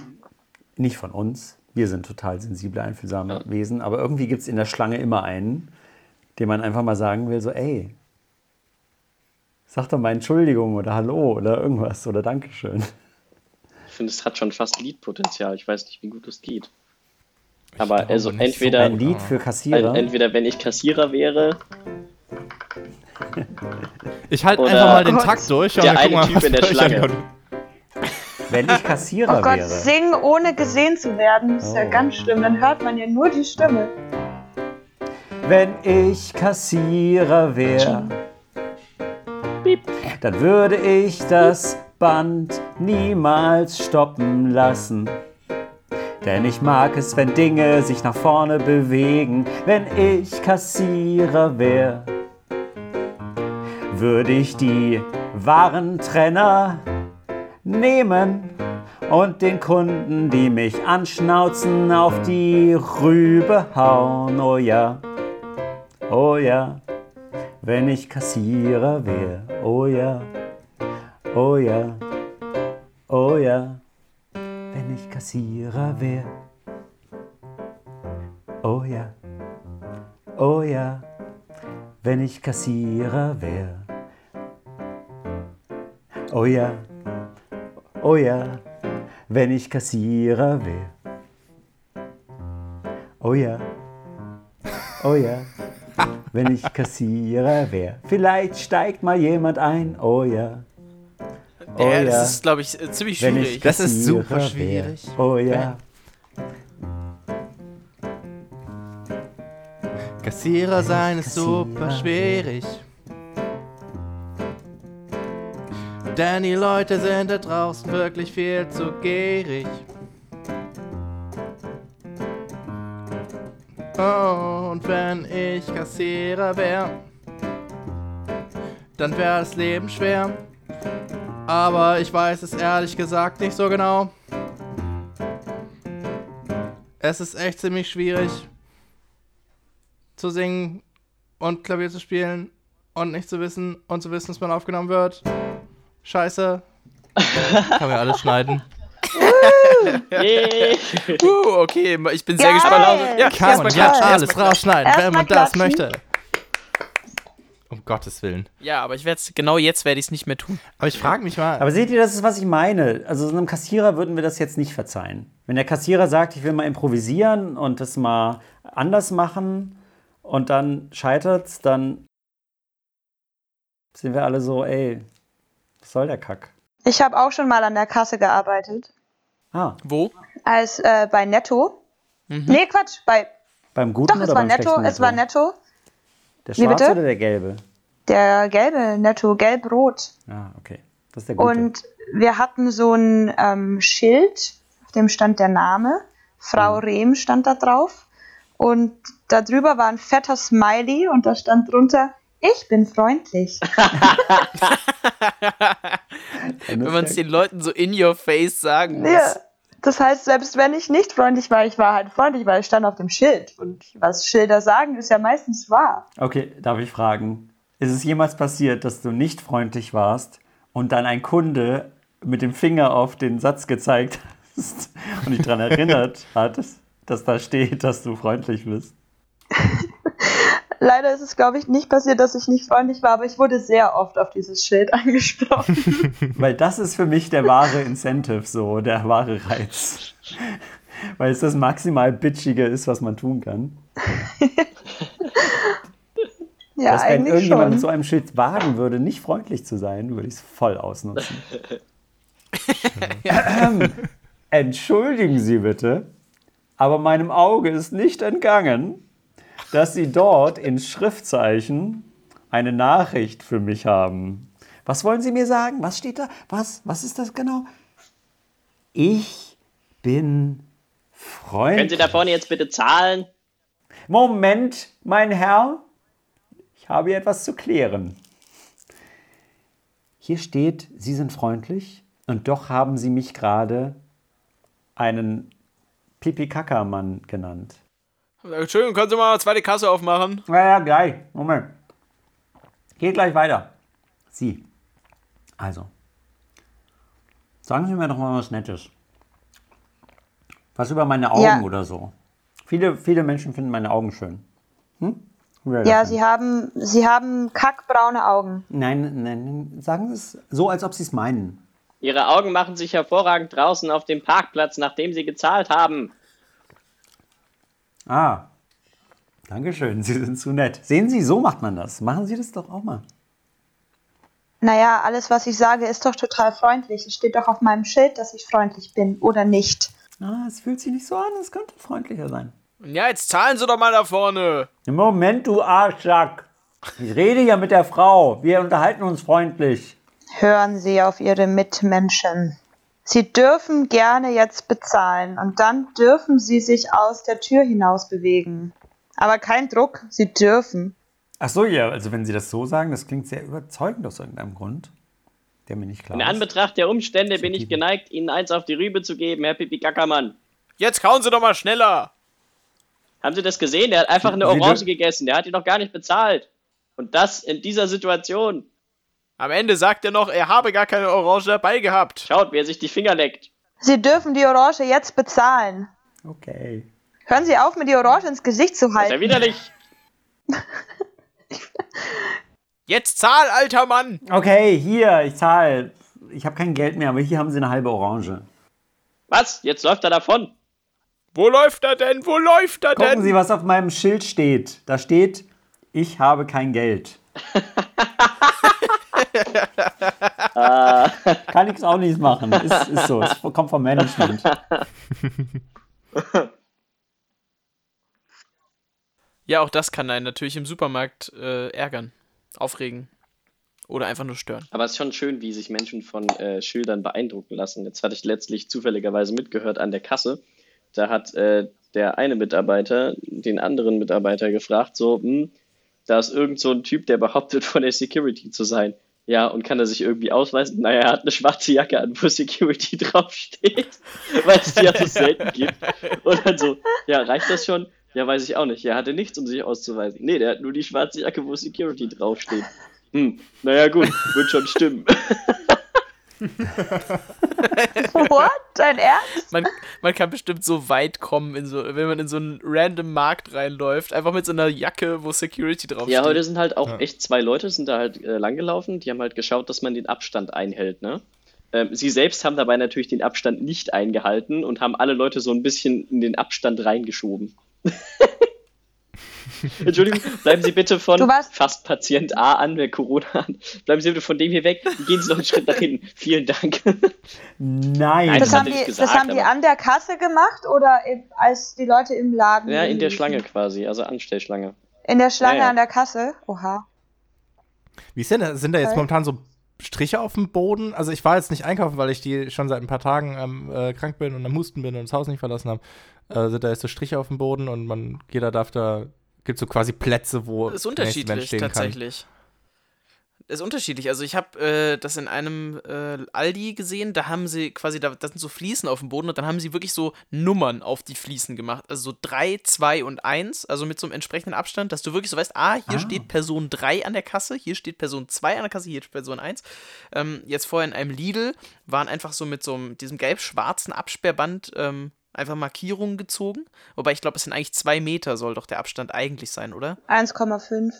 nicht von uns. Wir sind total sensible, einfühlsame Wesen, aber irgendwie gibt es in der Schlange immer einen, dem man einfach mal sagen will, so, ey, sag doch mal Entschuldigung oder Hallo oder irgendwas oder Dankeschön. Ich finde, es hat schon fast Liedpotenzial. Ich weiß nicht, wie gut es geht. Aber glaube also nicht so entweder, Ein Lied für Kassierer. entweder wenn ich Kassierer wäre, Ich halte einfach mal den. Takt durch und Der eine Typ in der Schlange. Wenn ich Kassierer Oh Gott, wäre. singen ohne gesehen zu werden, ist ja Oh. ganz schlimm. Dann hört man ja nur die Stimme. Wenn ich Kassierer wäre, dann würde ich das Band niemals stoppen lassen. Denn ich mag es, wenn Dinge sich nach vorne bewegen. Wenn ich Kassierer wäre, würde ich die Warentrenner nehmen und den Kunden, die mich anschnauzen, auf die Rübe hauen. Oh ja, oh ja, wenn ich Kassierer wäre. Oh ja, oh ja, oh ja, wenn ich Kassierer wäre. Oh ja, oh ja, wenn ich Kassierer wäre. Oh ja, oh ja, wenn ich Kassierer wäre. Oh ja, oh ja, wenn ich Kassierer wäre. Vielleicht steigt mal jemand ein. Oh ja, oh ja, ja, das ist, glaube ich, äh, ziemlich schwierig. Das ist super wär. schwierig. Oh ja, Kassierer sein ist super schwierig. Denn die Leute sind da draußen wirklich viel zu gierig. Und wenn ich Kassierer wäre, dann wäre das Leben schwer. Aber ich weiß es ehrlich gesagt nicht so genau. Es ist echt ziemlich schwierig zu singen und Klavier zu spielen und nicht zu wissen und zu wissen, dass man aufgenommen wird. Scheiße. Kann man ja alles schneiden. Yay. Uh, okay, ich bin sehr Geil. gespannt. Ja, Kann man Ja, alles rausschneiden, wenn man das klatschen. möchte. Um Gottes Willen. Ja, aber ich werde genau jetzt werde ich es nicht mehr tun. Aber ich frage mich mal, Aber seht ihr, das ist, was ich meine. Also so einem Kassierer würden wir das jetzt nicht verzeihen. Wenn der Kassierer sagt, ich will mal improvisieren und das mal anders machen und dann scheitert's, dann sind wir alle so, ey, was soll der Kack? Ich habe auch schon mal an der Kasse gearbeitet. Ah, Wo? Als äh, bei Netto. Nee, Quatsch, bei. beim guten Doch, es oder war beim Netto, schlechten es war Netto. Der schwarze bitte? oder der gelbe? Der gelbe Netto, gelb-rot. Ah, okay. Das ist der gute. Und wir hatten so ein ähm, Schild, auf dem stand der Name. Frau Mhm. Rehm stand da drauf. Und da drüber war ein fetter Smiley und da stand drunter, ich bin freundlich. Wenn man es den Leuten so in your face sagen muss. Ja. Das heißt, selbst wenn ich nicht freundlich war, ich war halt freundlich, weil ich stand auf dem Schild. Und was Schilder sagen, ist ja meistens wahr. Okay, darf ich fragen, ist es jemals passiert, dass du nicht freundlich warst und dann ein Kunde mit dem Finger auf den Satz gezeigt hast und dich daran erinnert hat, dass da steht, dass du freundlich bist? Leider ist es, glaube ich, nicht passiert, dass ich nicht freundlich war, aber ich wurde sehr oft auf dieses Schild angesprochen. Weil das ist für mich der wahre Incentive, so der wahre Reiz. Weil es das maximal bitchige ist, was man tun kann. ja, dass wenn irgendjemand schon. mit so einem Schild wagen würde, nicht freundlich zu sein, würde ich es voll ausnutzen. ähm, entschuldigen Sie bitte, aber meinem Auge ist nicht entgangen, dass Sie dort in Schriftzeichen eine Nachricht für mich haben. Was wollen Sie mir sagen? Was steht da? Was? Was ist das genau? Ich bin freundlich. Können Sie da vorne jetzt bitte zahlen? Moment, mein Herr. Ich habe hier etwas zu klären. Hier steht, Sie sind freundlich und doch haben Sie mich gerade einen Pipi-Kaka-Mann genannt. Entschuldigung, können Sie mal eine zweite Kasse aufmachen? Ja, ja, gleich. Moment. Geht gleich weiter. Sie. Also. Sagen Sie mir doch mal was Nettes. Was über meine Augen Ja. oder so. Viele, viele Menschen finden meine Augen schön. Hm? Ja, sie haben, sie haben kackbraune Augen. Nein, nein, nein, sagen Sie es so, als ob Sie es meinen. Ihre Augen machen sich hervorragend draußen auf dem Parkplatz, nachdem Sie gezahlt haben. Ah, Dankeschön, Sie sind zu nett. Sehen Sie, so macht man das. Machen Sie das doch auch mal. Naja, alles, was ich sage, ist doch total freundlich. Es steht doch auf meinem Schild, dass ich freundlich bin oder nicht. Ah, es fühlt sich nicht so an, es könnte freundlicher sein. Ja, jetzt zahlen Sie doch mal da vorne. Im Moment, du Arschsack. Ich rede ja mit der Frau. Wir unterhalten uns freundlich. Hören Sie auf Ihre Mitmenschen. Sie dürfen gerne jetzt bezahlen und dann dürfen Sie sich aus der Tür hinaus bewegen. Aber kein Druck, Sie dürfen. Ach so, ja, also wenn Sie das so sagen, das klingt sehr überzeugend aus irgendeinem Grund, der mir nicht klar In ist. Anbetracht der Umstände bin ich geneigt, Ihnen eins auf die Rübe zu geben, Herr Pipi Gackermann. Jetzt kauen Sie doch mal schneller. Haben Sie das gesehen? Der hat einfach eine Orange gegessen. Der hat die noch gar nicht bezahlt. Und das in dieser Situation. Am Ende sagt er noch, er habe gar keine Orange dabei gehabt. Schaut, wie er sich die Finger leckt. Sie dürfen die Orange jetzt bezahlen. Okay. Hören Sie auf, mir die Orange ins Gesicht zu Das ist ja halten. widerlich. Jetzt zahl, alter Mann. Okay, hier, ich zahle. Ich habe kein Geld mehr, aber hier haben Sie eine halbe Orange. Was? Jetzt läuft er davon. Wo läuft er denn? Wo läuft er Gucken denn? Sie, was auf meinem Schild steht. Da steht, ich habe kein Geld. Kann ich auch nichts machen. Ist, ist so. Es kommt vom Management. Ja, auch das kann einen natürlich im Supermarkt äh, ärgern, aufregen oder einfach nur stören. Aber es ist schon schön, wie sich Menschen von äh, Schildern beeindrucken lassen. Jetzt hatte ich letztlich zufälligerweise mitgehört an der Kasse. Da hat äh, der eine Mitarbeiter den anderen Mitarbeiter gefragt, so, hm, da ist irgend so ein Typ, der behauptet, von der Security zu sein. Ja, und kann er sich irgendwie ausweisen? Naja, er hat eine schwarze Jacke an, wo Security draufsteht, weil es die ja so selten gibt. Und dann so, ja, reicht das schon? Ja, weiß ich auch nicht. Er hatte nichts, um sich auszuweisen. Nee, der hat nur die schwarze Jacke, wo Security draufsteht. Hm, naja, gut, wird schon stimmen. What? Dein Ernst? Man, man kann bestimmt so weit kommen, in so, wenn man in so einen random Markt reinläuft, einfach mit so einer Jacke, wo Security draufsteht. Ja, heute sind halt auch echt zwei Leute, sind da halt äh, langgelaufen, die haben halt geschaut, dass man den Abstand einhält, ne? Ähm, sie selbst haben dabei natürlich den Abstand nicht eingehalten und haben alle Leute so ein bisschen in den Abstand reingeschoben. Entschuldigung, bleiben Sie bitte von fast Patient A an, wer Corona hat. Bleiben Sie bitte von dem hier weg. Gehen Sie noch einen Schritt nach hinten. Vielen Dank. Nein. Nein, Das, das haben die, ich gesagt, das haben die an der Kasse gemacht oder als die Leute im Laden? ja, in der? Schlange quasi, also Anstellschlange. In der Schlange Ja, ja. an der Kasse? Oha. Wie ist denn, das? sind da jetzt Okay. momentan so Striche auf dem Boden? Also ich war jetzt nicht einkaufen, weil ich die schon seit ein paar Tagen ähm, äh, krank bin und am Husten bin und das Haus nicht verlassen habe. Äh, sind da jetzt so Striche auf dem Boden und man, jeder darf da, gibt so quasi Plätze, wo Das ist unterschiedlich, stehen tatsächlich. Das ist unterschiedlich. Also ich habe äh, das in einem äh, Aldi gesehen, da haben sie quasi, da, da sind so Fliesen auf dem Boden und dann haben sie wirklich so Nummern auf die Fliesen gemacht. Also so 3, 2 und 1, also mit so einem entsprechenden Abstand, dass du wirklich so weißt, ah, hier Ah. steht Person 3 an der Kasse, hier steht Person 2 an der Kasse, hier steht Person 1. Ähm, jetzt vorher in einem Lidl waren einfach so mit so einem, diesem gelb-schwarzen Absperrband ähm, einfach Markierungen gezogen. Wobei ich glaube, es sind eigentlich zwei Meter soll doch der Abstand eigentlich sein, oder? 1,5.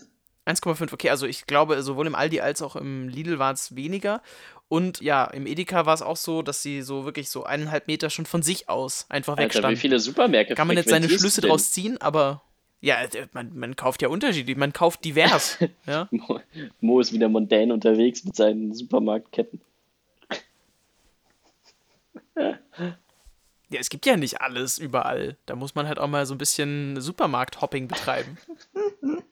1,5, okay, also ich glaube, sowohl im Aldi als auch im Lidl war es weniger. Und ja, im Edeka war es auch so, dass sie so wirklich so eineinhalb Meter schon von sich aus einfach Alter, wie wegstanden. viele Supermärkte Kann man jetzt seine Schlüsse draus ziehen, aber ja, äh, man, man kauft ja unterschiedlich, man kauft divers. ja. Mo, Mo ist wieder mondän unterwegs mit seinen Supermarktketten. Ja, es gibt ja nicht alles überall. Da muss man halt auch mal so ein bisschen Supermarkt-Hopping betreiben.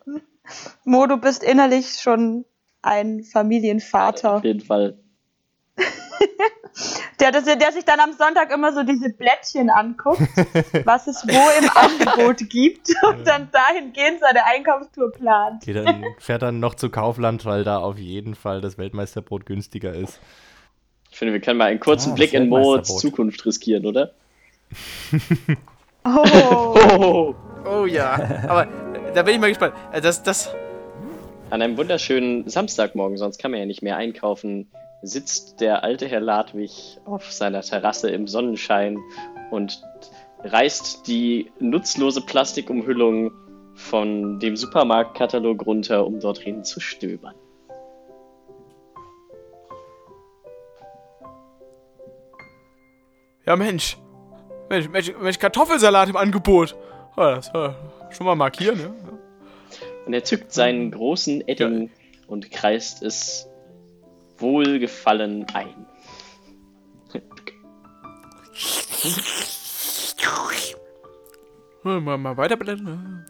Mo, du bist innerlich schon ein Familienvater. Auf jeden Fall. Der, das, der sich dann am Sonntag immer so diese Blättchen anguckt, was es wo im Angebot gibt und dann dahingehend seine Einkaufstour plant. Geht dann, fährt dann noch zu Kaufland, weil da auf jeden Fall das Weltmeisterbrot günstiger ist. Ich finde, wir können mal einen kurzen Ah, Blick in Mo's Weltmeisterbrot. Zukunft riskieren, oder? Oh, Oh. Oh ja, aber da bin ich mal gespannt. Äh, Das, das, An einem wunderschönen Samstagmorgen, sonst kann man ja nicht mehr einkaufen, sitzt der alte Herr Ladwig auf seiner Terrasse im Sonnenschein und reißt die nutzlose Plastikumhüllung von dem Supermarktkatalog runter, um dort drin zu stöbern. ja Mensch. Mensch, Mensch, Mensch Kartoffelsalat im Angebot. Oh, das, äh, schon mal markieren, ja. Und er zückt seinen großen Edding und kreist es wohlgefallen ein. Mal, mal weiterblättern.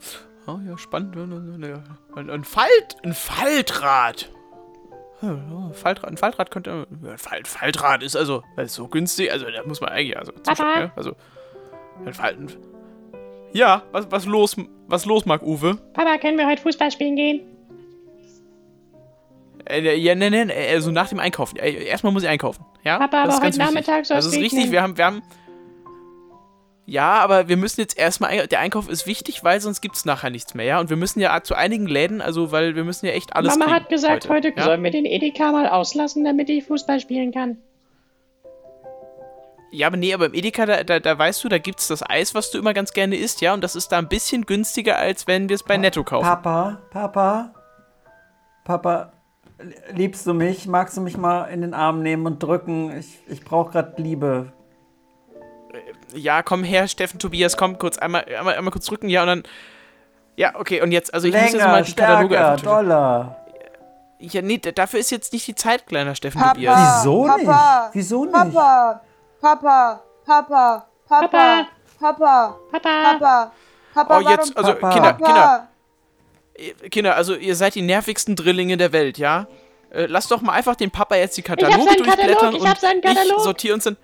Oh ja, spannend. Ein, ein, Falt, ein Faltrad. Ja, Faltrad, ein Faltrad könnte. Ein Falt, Faltrad ist also ist so günstig. Also da muss man eigentlich. Also, Papa? ja, also ein Falten. Ja, was, was los, was los, Marc Uwe? Papa, können wir heute Fußball spielen gehen? Äh, ja, nein, nein, also nach dem Einkaufen. Äh, Erstmal muss ich einkaufen. Ja, Papa, das aber heute wichtig. Nachmittag soll Das es ist richtig, wir haben, wir haben. Ja, aber wir müssen jetzt erstmal. Der Einkauf ist wichtig, weil sonst gibt es nachher nichts mehr, ja? Und wir müssen ja zu einigen Läden, also, weil wir müssen ja echt alles. Mama hat gesagt, heute, ja? sollen wir den Edeka mal auslassen, damit ich Fußball spielen kann. ja, aber nee, aber im Edeka, da, da, da weißt du, da gibt's das Eis, was du immer ganz gerne isst, ja? Und das ist da ein bisschen günstiger, als wenn wir es bei Netto kaufen. Papa, Papa, Papa, liebst du mich? Magst du mich mal in den Arm nehmen und drücken? Ich, ich brauche gerade Liebe. Ja, komm her, Steffen, Tobias, komm kurz, einmal, einmal, einmal kurz drücken, ja, und dann. Ja, okay, und jetzt, also ich muss jetzt Länger, mal die Kataloge stärker, einfach doller. Ja, nee, dafür ist jetzt nicht die Zeit, kleiner Steffen Papa, Tobias. Wieso Papa, nicht? Wieso nicht? Papa, Papa, Papa, Papa, Papa. Papa, Papa, Papa, Papa, Oh, jetzt, also, Papa. Kinder, Kinder, Kinder, also ihr seid die nervigsten Drillinge der Welt, ja? Äh, lasst doch mal einfach den Papa jetzt die Kataloge seinen durchblättern Katalog, ich und hab seinen Katalog. ich sortiere uns dann.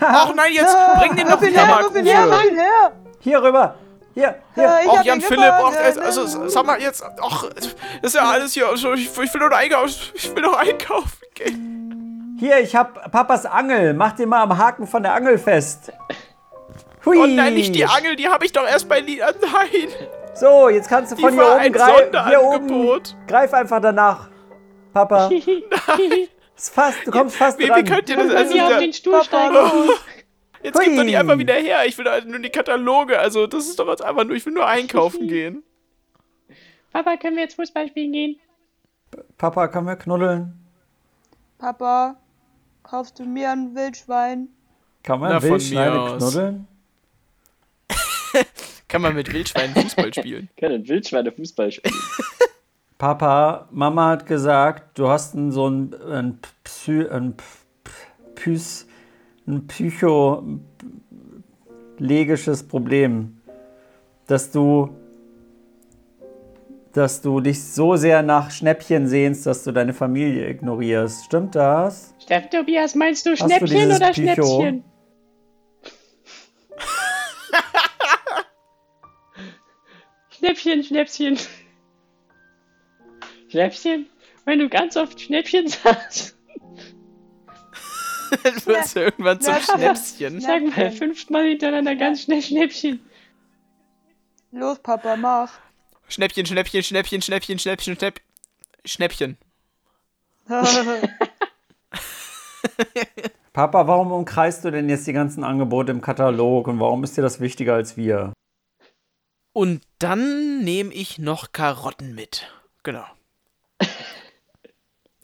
Ach nein, jetzt bring den ihn wieder her, mal. her, her. Hier rüber. Hier, hier. Ja, ich Och, hab Jan Philipp, gefangen. och, also, also sag mal jetzt, ach, das ist ja alles hier, ich, ich will doch einkaufen, ich will doch einkaufen. Okay. Hier, ich hab Papas Angel. Mach den mal am Haken von der Angel fest. Hui. Oh nein, nicht die Angel, die habe ich doch erst bei Lied. Nein, So, jetzt kannst du die von hier oben greifen. Hier oben. Greif einfach danach. Papa. Ist fast, du kommst fast Wie, wie dran. könnt ihr das? Also, auf den Stuhl steigen? jetzt gebt doch nicht einfach wieder her. Ich will nur die Kataloge. Also, das ist doch jetzt einfach nur, ich will nur einkaufen gehen. Papa, können wir jetzt Fußball spielen gehen? Papa, können wir knuddeln? Papa, kaufst du mir ein Wildschwein? Kann man Na, von Wildschweine knuddeln? Kann man mit Wildschweinen Fußball spielen? Können Wildschweine Fußball spielen. Papa, Mama hat gesagt, du hast ein, so ein, ein, Psy, ein P- P- Pys, ein psychologisches Problem, dass du, dass du dich so sehr nach Schnäppchen sehnst, dass du deine Familie ignorierst. Stimmt das? Steff, Tobias, meinst du du Schnäppchen dieses oder Psycho? Schnäppchen? Schnäppchen, Schnäppchen. Schnäppchen? Wenn du ganz oft Schnäppchen sagst, Dann wird du irgendwann zum Schnäppchen. Schnäpschen. sag mal fünfmal hintereinander ganz schnell Schnäppchen. Los, Papa, mach. Schnäppchen, Schnäppchen, Schnäppchen, Schnäppchen, Schnäppchen, Schnäpp Schnäppchen. Papa, warum umkreist du denn jetzt die ganzen Angebote im Katalog und warum ist dir das wichtiger als wir? Und dann nehme ich noch Karotten mit. Genau.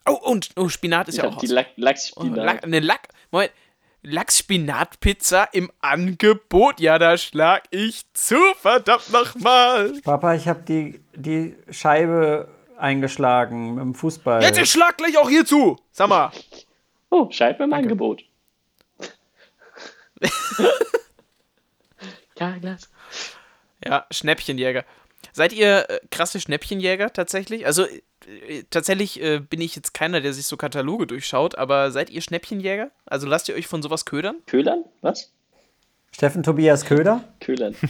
Oh, und oh, Spinat ist Ich ja hab auch die. Lack Oh, Lachsspinat. Lack, eine Lack. Moment. Lachs-Spinat-Pizza im Angebot. Ja, da schlag ich zu, verdammt nochmal. Papa, ich habe die, die Scheibe eingeschlagen dem Fußball. Jetzt ich schlag gleich auch hier zu. Sag mal. Oh, Scheibe im Angebot. Carglass. Ja, Schnäppchenjäger. Seid ihr äh, krasse Schnäppchenjäger tatsächlich? Also äh, tatsächlich äh, bin ich jetzt keiner, der sich so Kataloge durchschaut, aber seid ihr Schnäppchenjäger? Also lasst ihr euch von sowas ködern? Köhlern? Was? Steffen Tobias Köder? Köhlern.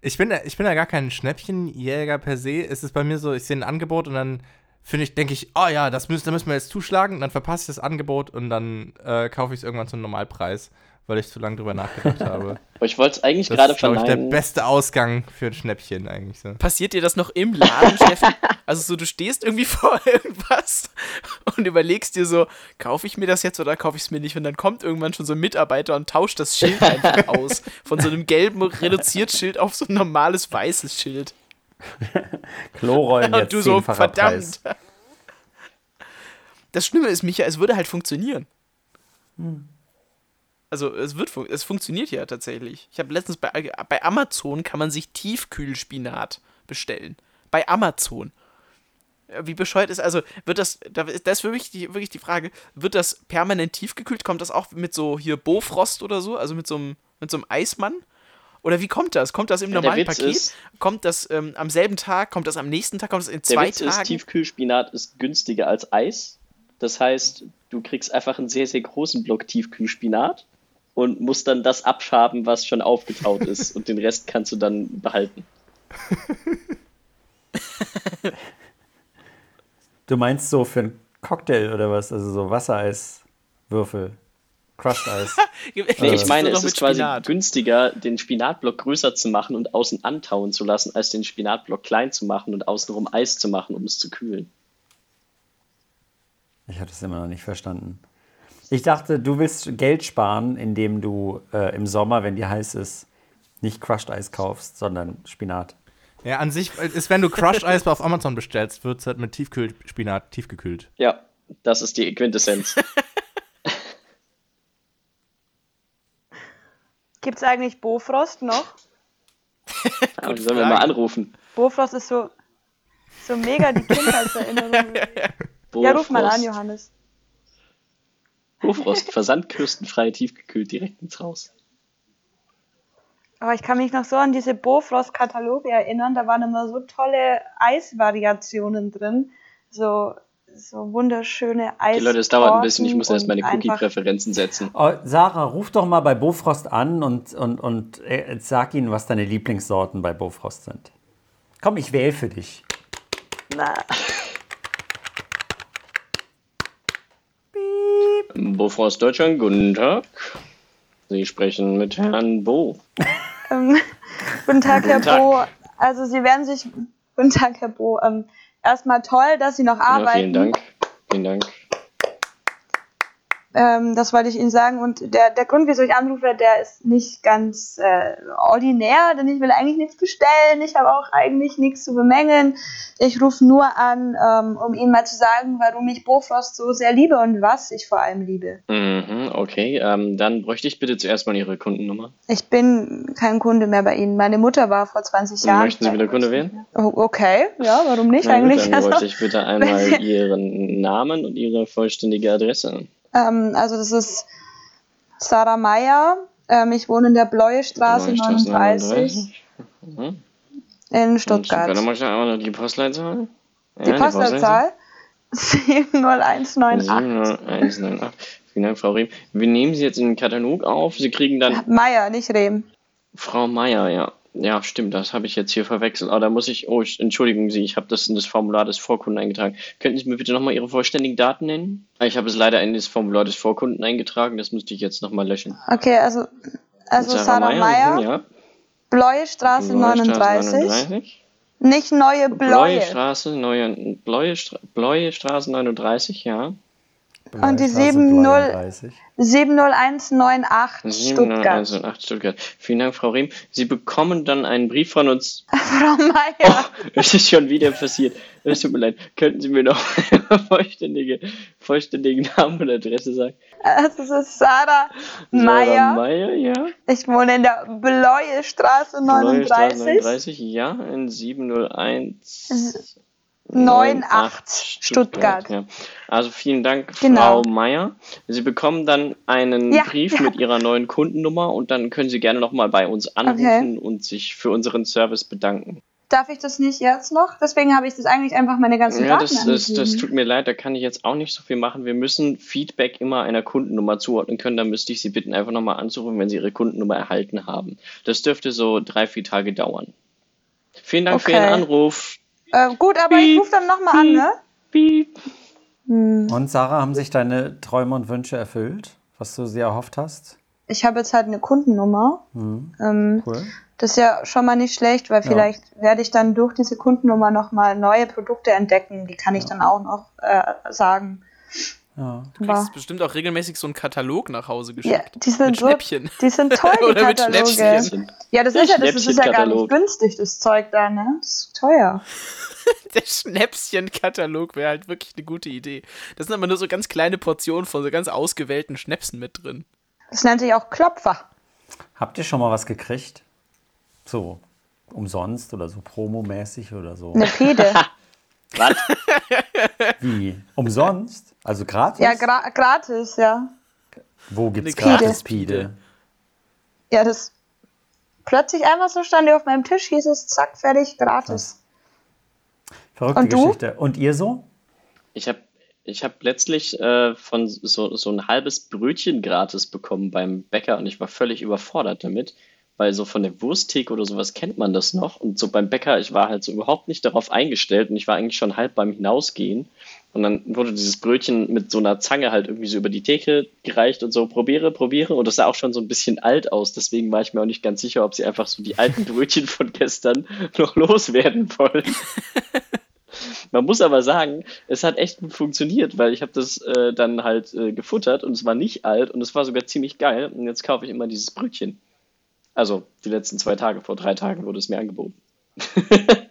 Ich bin, ich bin da gar kein Schnäppchenjäger per se. Es ist bei mir so, ich sehe ein Angebot und dann finde ich, denke ich, oh ja, das müssen, da müssen wir jetzt zuschlagen. Und dann verpasse ich das Angebot und dann äh, kaufe ich es irgendwann zum Normalpreis, weil ich zu lange drüber nachgedacht habe. Aber ich wollte es eigentlich Das gerade ist, glaube ich, der verneinen. beste Ausgang für ein Schnäppchen eigentlich so. Passiert dir das noch im Laden, Steffen? Also so, du stehst irgendwie vor irgendwas und überlegst dir so, kaufe ich mir das jetzt oder kaufe ich es mir nicht? Und dann kommt irgendwann schon so ein Mitarbeiter und tauscht das Schild einfach aus. Von so einem gelben Reduziert-Schild auf so ein normales weißes Schild. Klorollen jetzt Und du so, verdammt. Preis. Das Schlimme ist, Micha, es würde halt funktionieren. Also es wird fun es funktioniert ja tatsächlich. Ich habe letztens bei, bei Amazon kann man sich Tiefkühlspinat bestellen. Bei Amazon. Ja, Wie bescheuert ist, also wird das, da ist- das ist wirklich die, wirklich die Frage, wird das permanent tiefgekühlt? Kommt das auch mit so hier Bofrost oder so, also mit so einem, mit so einem Eismann? Oder wie kommt das? Kommt das im Ja, der normalen Witz Paket? ist- kommt das ähm, am selben Tag? Kommt das am nächsten Tag? Kommt das in Der zwei Witz ist, Tagen? Tiefkühlspinat ist günstiger als Eis. Das heißt, du kriegst einfach einen sehr, sehr großen Block Tiefkühlspinat und musst dann das abschaben, was schon aufgetaut ist. und den Rest kannst du dann behalten. Du meinst so für einen Cocktail oder was? Also so Wassereiswürfel. Crushed Eis. Nee, ich meine, es ist quasi Spinat. günstiger, den Spinatblock größer zu machen und außen antauen zu lassen, als den Spinatblock klein zu machen und außenrum Eis zu machen, um es zu kühlen. Ich habe das immer noch nicht verstanden. Ich dachte, du willst Geld sparen, indem du äh, im Sommer, wenn dir heiß ist, nicht Crushed Eis kaufst, sondern Spinat. Ja, an sich ist, wenn du Crushed Eis auf Amazon bestellst, wird es halt mit Tiefkühlspinat tiefgekühlt. Ja, das ist die Quintessenz. Gibt's eigentlich Bofrost noch? Aber die sollen wir mal anrufen. Bofrost ist so, so mega die Kindheitserinnerung. ja, ruf mal an, Johannes. Bofrost, versandkürstenfrei tiefgekühlt direkt ins Haus. Aber ich kann mich noch so an diese Bofrost-Kataloge erinnern. Da waren immer so tolle Eisvariationen drin. So, so wunderschöne Eis. Okay, Leute, es dauert ein bisschen, ich muss erst meine Cookie-Präferenzen setzen. Oh, Sarah, ruf doch mal bei Bofrost an und, und, und äh, sag ihnen, was deine Lieblingssorten bei Bofrost sind. Komm, ich wähle für dich. Na, Bofrost Deutschland, guten Tag. Sie sprechen mit Herrn Bo. ähm, guten Tag, Herr Tag. Bo. Also Sie werden sich. Guten Tag, Herr Bo. Ähm, erstmal toll, dass Sie noch Ja, arbeiten. vielen Dank. Vielen Dank. Ähm, das wollte ich Ihnen sagen. Und der, der Grund, wieso ich anrufe, der ist nicht ganz äh, ordinär, denn ich will eigentlich nichts bestellen. Ich habe auch eigentlich nichts zu bemängeln. Ich rufe nur an, ähm, um Ihnen mal zu sagen, warum ich Bofrost so sehr liebe und was ich vor allem liebe. Mhm, okay, ähm, dann bräuchte ich bitte zuerst mal Ihre Kundennummer. Ich bin kein Kunde mehr bei Ihnen. Meine Mutter war vor 20 Jahren. Möchten Sie wieder Kunde werden? Oh, okay, ja, warum nicht Na gut, eigentlich? dann Also, bräuchte ich bitte einmal Ihren Namen und Ihre vollständige Adresse. Ähm, also das ist Sarah Meyer. Ähm, ich wohne in der Bleuestraße Neustraße 39 Mhm. in Stuttgart. Dann ich einmal noch die Postleitzahl. Die Postleitzahl 70198. 70198. Vielen Dank, Frau Rehm. Wir nehmen Sie jetzt in den Katalog auf. Sie kriegen dann Meier, nicht Rehm. Frau Meier, ja. Ja, stimmt, das habe ich jetzt hier verwechselt. Aber da muss ich, oh, ich, entschuldigen Sie, ich habe das in das Formular des Vorkunden eingetragen. Könnten Sie mir bitte nochmal Ihre vollständigen Daten nennen? Ah, Ich habe es leider in das Formular des Vorkunden eingetragen, das müsste ich jetzt nochmal löschen. Okay, also, also Sarah, Meyer, mhm, ja. Bleuestraße Neustraße 39. 39. Nicht neue Bleue. Bleuestraße, neue, Bleue, Stra- Bleuestraße 39, ja. Und die Straße 70 32. 70198 Stuttgart. 70108 Stuttgart. Vielen Dank, Frau Rehm. Sie bekommen dann einen Brief von uns. Frau Meier. Es ist schon wieder passiert. Es tut mir leid. Könnten Sie mir noch vollständige, vollständigen Namen und Adresse sagen? Also es ist Sarah Sarah Meier. Meier, ja. Ich wohne in der Bleue Straße Neue Straße 39. 39, ja. In 701. 98 Stuttgart. Ja. Also vielen Dank, Genau. Frau Meier. Sie bekommen dann einen Ja, Brief ja. mit Ihrer neuen Kundennummer und dann können Sie gerne nochmal bei uns anrufen und sich für unseren Service bedanken. Darf ich das nicht jetzt noch? Deswegen habe ich das eigentlich einfach meine ganzen Ja, Daten das, das, das tut mir leid, da kann ich jetzt auch nicht so viel machen. Wir müssen Feedback immer einer Kundennummer zuordnen können. Da müsste ich Sie bitten, einfach nochmal anzurufen, wenn Sie Ihre Kundennummer erhalten haben. Das dürfte so drei, vier Tage dauern. Vielen Dank für Okay. Ihren Anruf. Äh, gut, aber ich rufe dann nochmal an, ne? Piep. Und Sarah, haben sich deine Träume und Wünsche erfüllt, was du sehr erhofft hast? Ich habe jetzt halt eine Kundennummer. Ähm, Cool. das ist ja schon mal nicht schlecht, weil vielleicht werde ich dann durch diese Kundennummer nochmal neue Produkte entdecken. Die kann ich dann auch noch äh, sagen. Ja. Du kriegst bestimmt auch regelmäßig so einen Katalog nach Hause Ja, geschickt. die sind mit so, Schnäppchen. die sind toll, die Oder mit Kataloge. Schnäppchen. Ja, das ist ja, das, das ist ja gar nicht Schnäppchenkatalog. günstig, das Zeug da, ne? Das ist teuer. Der Schnäpschen-Katalog wäre halt wirklich eine gute Idee. Da sind aber nur so ganz kleine Portionen von so ganz ausgewählten Schnäpsen mit drin. Das nennt sich auch Klopfer. Habt ihr schon mal was gekriegt? So umsonst oder so promomäßig oder so? Eine Pede. Was? Wie? Umsonst? Also gratis? ja, gra gratis, ja. Wo gibt's Eine gratis Pide. Pide? Ja, das plötzlich einfach so stand die auf meinem Tisch, hieß es, zack, fertig, gratis. Verrückte Und du? Geschichte. Und ihr so? Ich habe ich hab letztlich äh, von so, so ein halbes Brötchen gratis bekommen beim Bäcker und ich war völlig überfordert damit, weil so von der Wursttheke oder sowas kennt man das noch und so beim Bäcker, ich war halt so überhaupt nicht darauf eingestellt und ich war eigentlich schon halb beim Hinausgehen und dann wurde dieses Brötchen mit so einer Zange halt irgendwie so über die Theke gereicht und so probiere, probiere und das sah auch schon so ein bisschen alt aus, deswegen war ich mir auch nicht ganz sicher, ob sie einfach so die alten Brötchen von gestern noch loswerden wollen. Man muss aber sagen, es hat echt gut funktioniert, weil ich habe das äh, dann halt äh, gefuttert und es war nicht alt und es war sogar ziemlich geil. Und jetzt kaufe ich immer dieses Brötchen. Also die letzten zwei Tage, vor drei Tagen wurde es mir angeboten.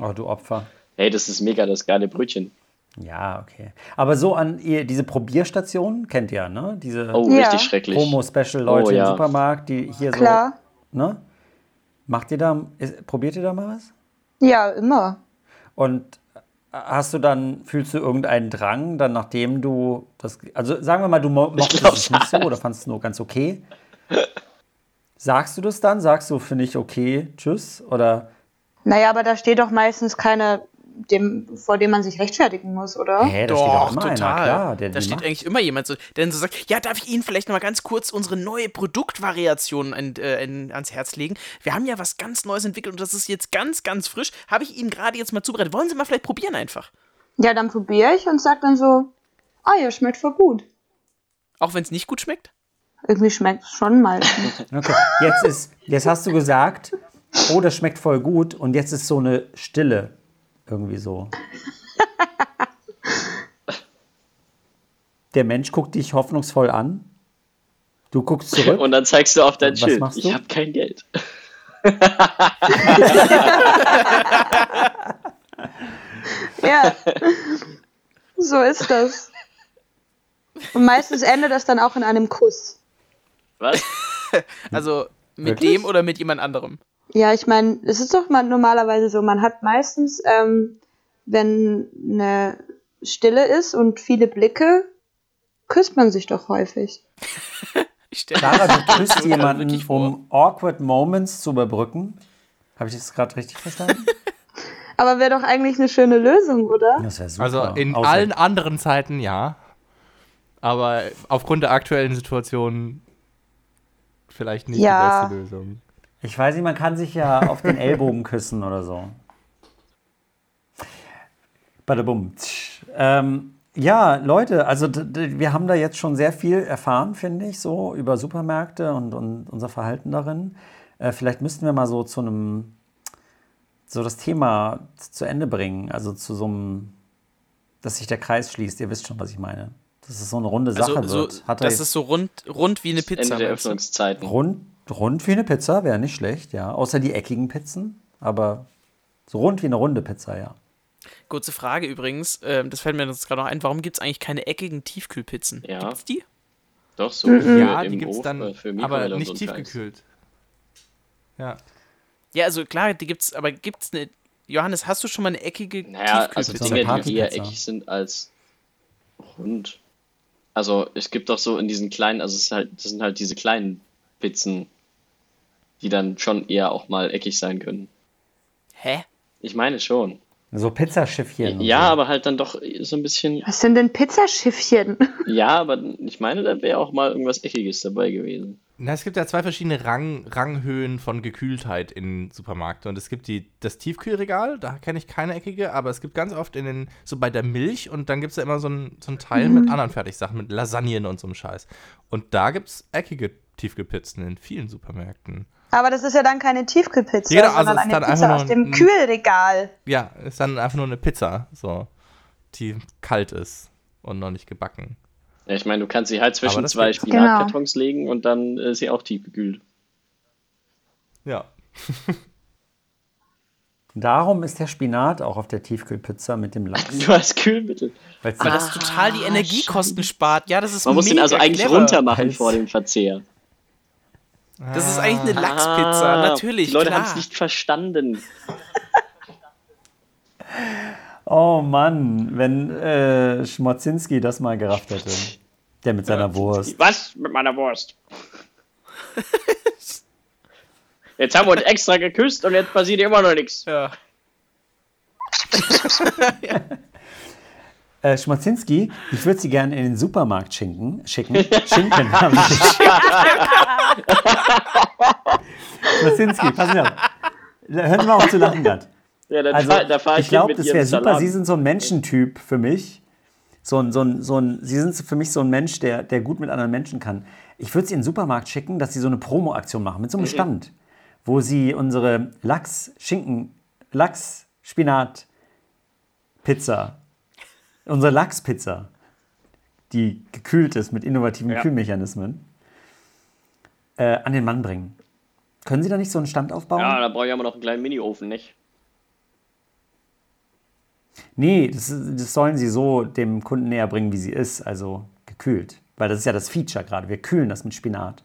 Oh, du Opfer. Hey, das ist mega das geile Brötchen. Ja, okay. Aber so an ihr, diese Probierstation kennt ihr, ne? Diese Oh, Ja. richtig schrecklich. Promo-Special-Leute Oh, ja. im Supermarkt, die hier Klar. so. Ne? Macht ihr da, ist, probiert ihr da mal was? Ja, immer. Und hast du dann, fühlst du irgendeinen Drang, dann nachdem du das, also sagen wir mal, du mo mochtest es nicht so oder fandest es nur ganz okay. Sagst du das dann? Sagst du, finde ich okay, tschüss? Oder, Naja, aber da steht doch meistens keiner, dem, vor dem man sich rechtfertigen muss, oder? hä, da steht doch Doch, immer total. einer, klar. Der da steht macht. eigentlich immer jemand so, der dann so sagt, ja, darf ich Ihnen vielleicht noch mal ganz kurz unsere neue Produktvariation ein, äh, ans Herz legen? Wir haben ja was ganz Neues entwickelt und das ist jetzt ganz, ganz frisch. Habe ich Ihnen gerade jetzt mal zubereitet. Wollen Sie mal vielleicht probieren einfach? Ja, dann probiere ich und sag dann so, ah ja, schmeckt voll gut. Auch wenn es nicht gut schmeckt? Irgendwie schmeckt es schon meistens. Okay, jetzt ist, jetzt hast du gesagt, oh, das schmeckt voll gut und jetzt ist so eine Stille. Irgendwie so. Der Mensch guckt dich hoffnungsvoll an. Du guckst zurück. Und dann zeigst du auf dein Was Schild. machst Ich du? habe kein Geld. Ja. so ist das. Und meistens endet das dann auch in einem Kuss. Was? Also mit Wirklich? dem oder mit jemand anderem? Ja, ich meine, es ist doch mal normalerweise so, man hat meistens, ähm, wenn eine Stille ist und viele Blicke, küsst man sich doch häufig. Ich stelle Sarah, du küsst jemanden, um awkward Moments zu überbrücken. Habe ich das gerade richtig verstanden? Aber wäre doch eigentlich eine schöne Lösung, oder? Das wäre super. Also in Außer- allen anderen Zeiten ja. Aber aufgrund der aktuellen Situation vielleicht nicht Ja. die beste Lösung. Ich weiß nicht, man kann sich ja auf den Ellbogen küssen oder so. Badabum. Ähm, ja, Leute, also wir haben da jetzt schon sehr viel erfahren, finde ich, so über Supermärkte und, und unser Verhalten darin. Äh, vielleicht müssten wir mal so zu einem, so das Thema zu Ende bringen, also zu so einem, dass sich der Kreis schließt. Ihr wisst schon, was ich meine. Dass es so eine runde Sache Also, so, wird. Hat er das ist so rund, rund wie eine Pizza. Ende der? Öffnungszeiten. Rund, rund wie eine Pizza wäre nicht schlecht, ja. Außer die eckigen Pizzen, aber so rund wie eine runde Pizza, ja. Kurze Frage übrigens, ähm, das fällt mir jetzt gerade noch ein, warum gibt es eigentlich keine eckigen Tiefkühlpizzen? Ja. Gibt's die? Doch, so für Ja, die gibt's Ofen, dann, äh, für aber nicht tiefgekühlt. Ja. Ja, also klar, die gibt's, aber gibt's eine. Johannes, hast du schon mal eine eckige Naja, also Tiefkühlpizza? so Dinge, die eher eckig sind als rund. Also es gibt doch so in diesen kleinen, also es ist halt, das sind halt diese kleinen Pizzen, die dann schon eher auch mal eckig sein können. Hä? Ich meine schon. So Pizzaschiffchen. Ja, so. aber halt dann doch so ein bisschen. Was sind denn Pizzaschiffchen? Ja, aber ich meine, da wäre auch mal irgendwas Eckiges dabei gewesen. Na, es gibt ja zwei verschiedene Rang, Ranghöhen von Gekühltheit in Supermärkten. Und es gibt die, das Tiefkühlregal, da kenne ich keine eckige, aber es gibt ganz oft in den, so bei der Milch und dann gibt es ja immer so ein, so ein Teil mit anderen Fertigsachen, mit Lasagnen und so einem Scheiß. Und da gibt es eckige Tiefkühlpizzen in vielen Supermärkten. Aber das ist ja dann keine Tiefkühlpizza, Ja, genau, also sondern es ist eine dann Pizza einfach aus dem ein- Kühlregal. Ja, ist dann einfach nur eine Pizza, so, die kalt ist und noch nicht gebacken. Ja, ich meine, du kannst sie halt zwischen zwei gibt's. Spinatkartons legen und dann ist sie auch tiefgekühlt. Ja. Darum ist der Spinat auch auf der Tiefkühlpizza mit dem Lachs. Du hast Kühlmittel. Weil's Weil die- das total die Energiekosten spart. Ja, das ist Man muss den also eigentlich clever. runter machen vor dem Verzehr. Das ist eigentlich eine Lachspizza, Ah, natürlich. Die Leute haben es nicht verstanden. oh Mann, wenn äh, Schmotzinski das mal gerafft hätte. Der mit seiner Wurst. Was mit meiner Wurst? Jetzt haben wir uns extra geküsst und jetzt passiert immer noch nichts. Ja. Äh, Schmotzinski, ich würde Sie gerne in den Supermarkt schinken. Schicken. Schinken haben Sie. Schmotzinski, passen Sie auf. Hören Sie mal auf zu lachen gerade. Ja, dann Also, fahr, da fahre ich, ich glaube, das wäre super. Sie sind so ein Menschentyp für mich. So ein, so ein, so ein, Sie sind für mich so ein Mensch, der, der gut mit anderen Menschen kann. Ich würde Sie in den Supermarkt schicken, dass Sie so eine Promo-Aktion machen mit so einem Stand, wo Sie unsere Lachs, Schinken, Lachs, Spinat, Pizza, unsere Lachspizza, die gekühlt ist mit innovativen Ja. Kühlmechanismen, äh, an den Mann bringen. Können Sie da nicht so einen Stand aufbauen? Ja, da brauche ich aber noch einen kleinen Mini-Ofen, nicht? Nee, das, das sollen sie so dem Kunden näher bringen, wie sie ist, also gekühlt. Weil das ist ja das Feature gerade. Wir kühlen das mit Spinat.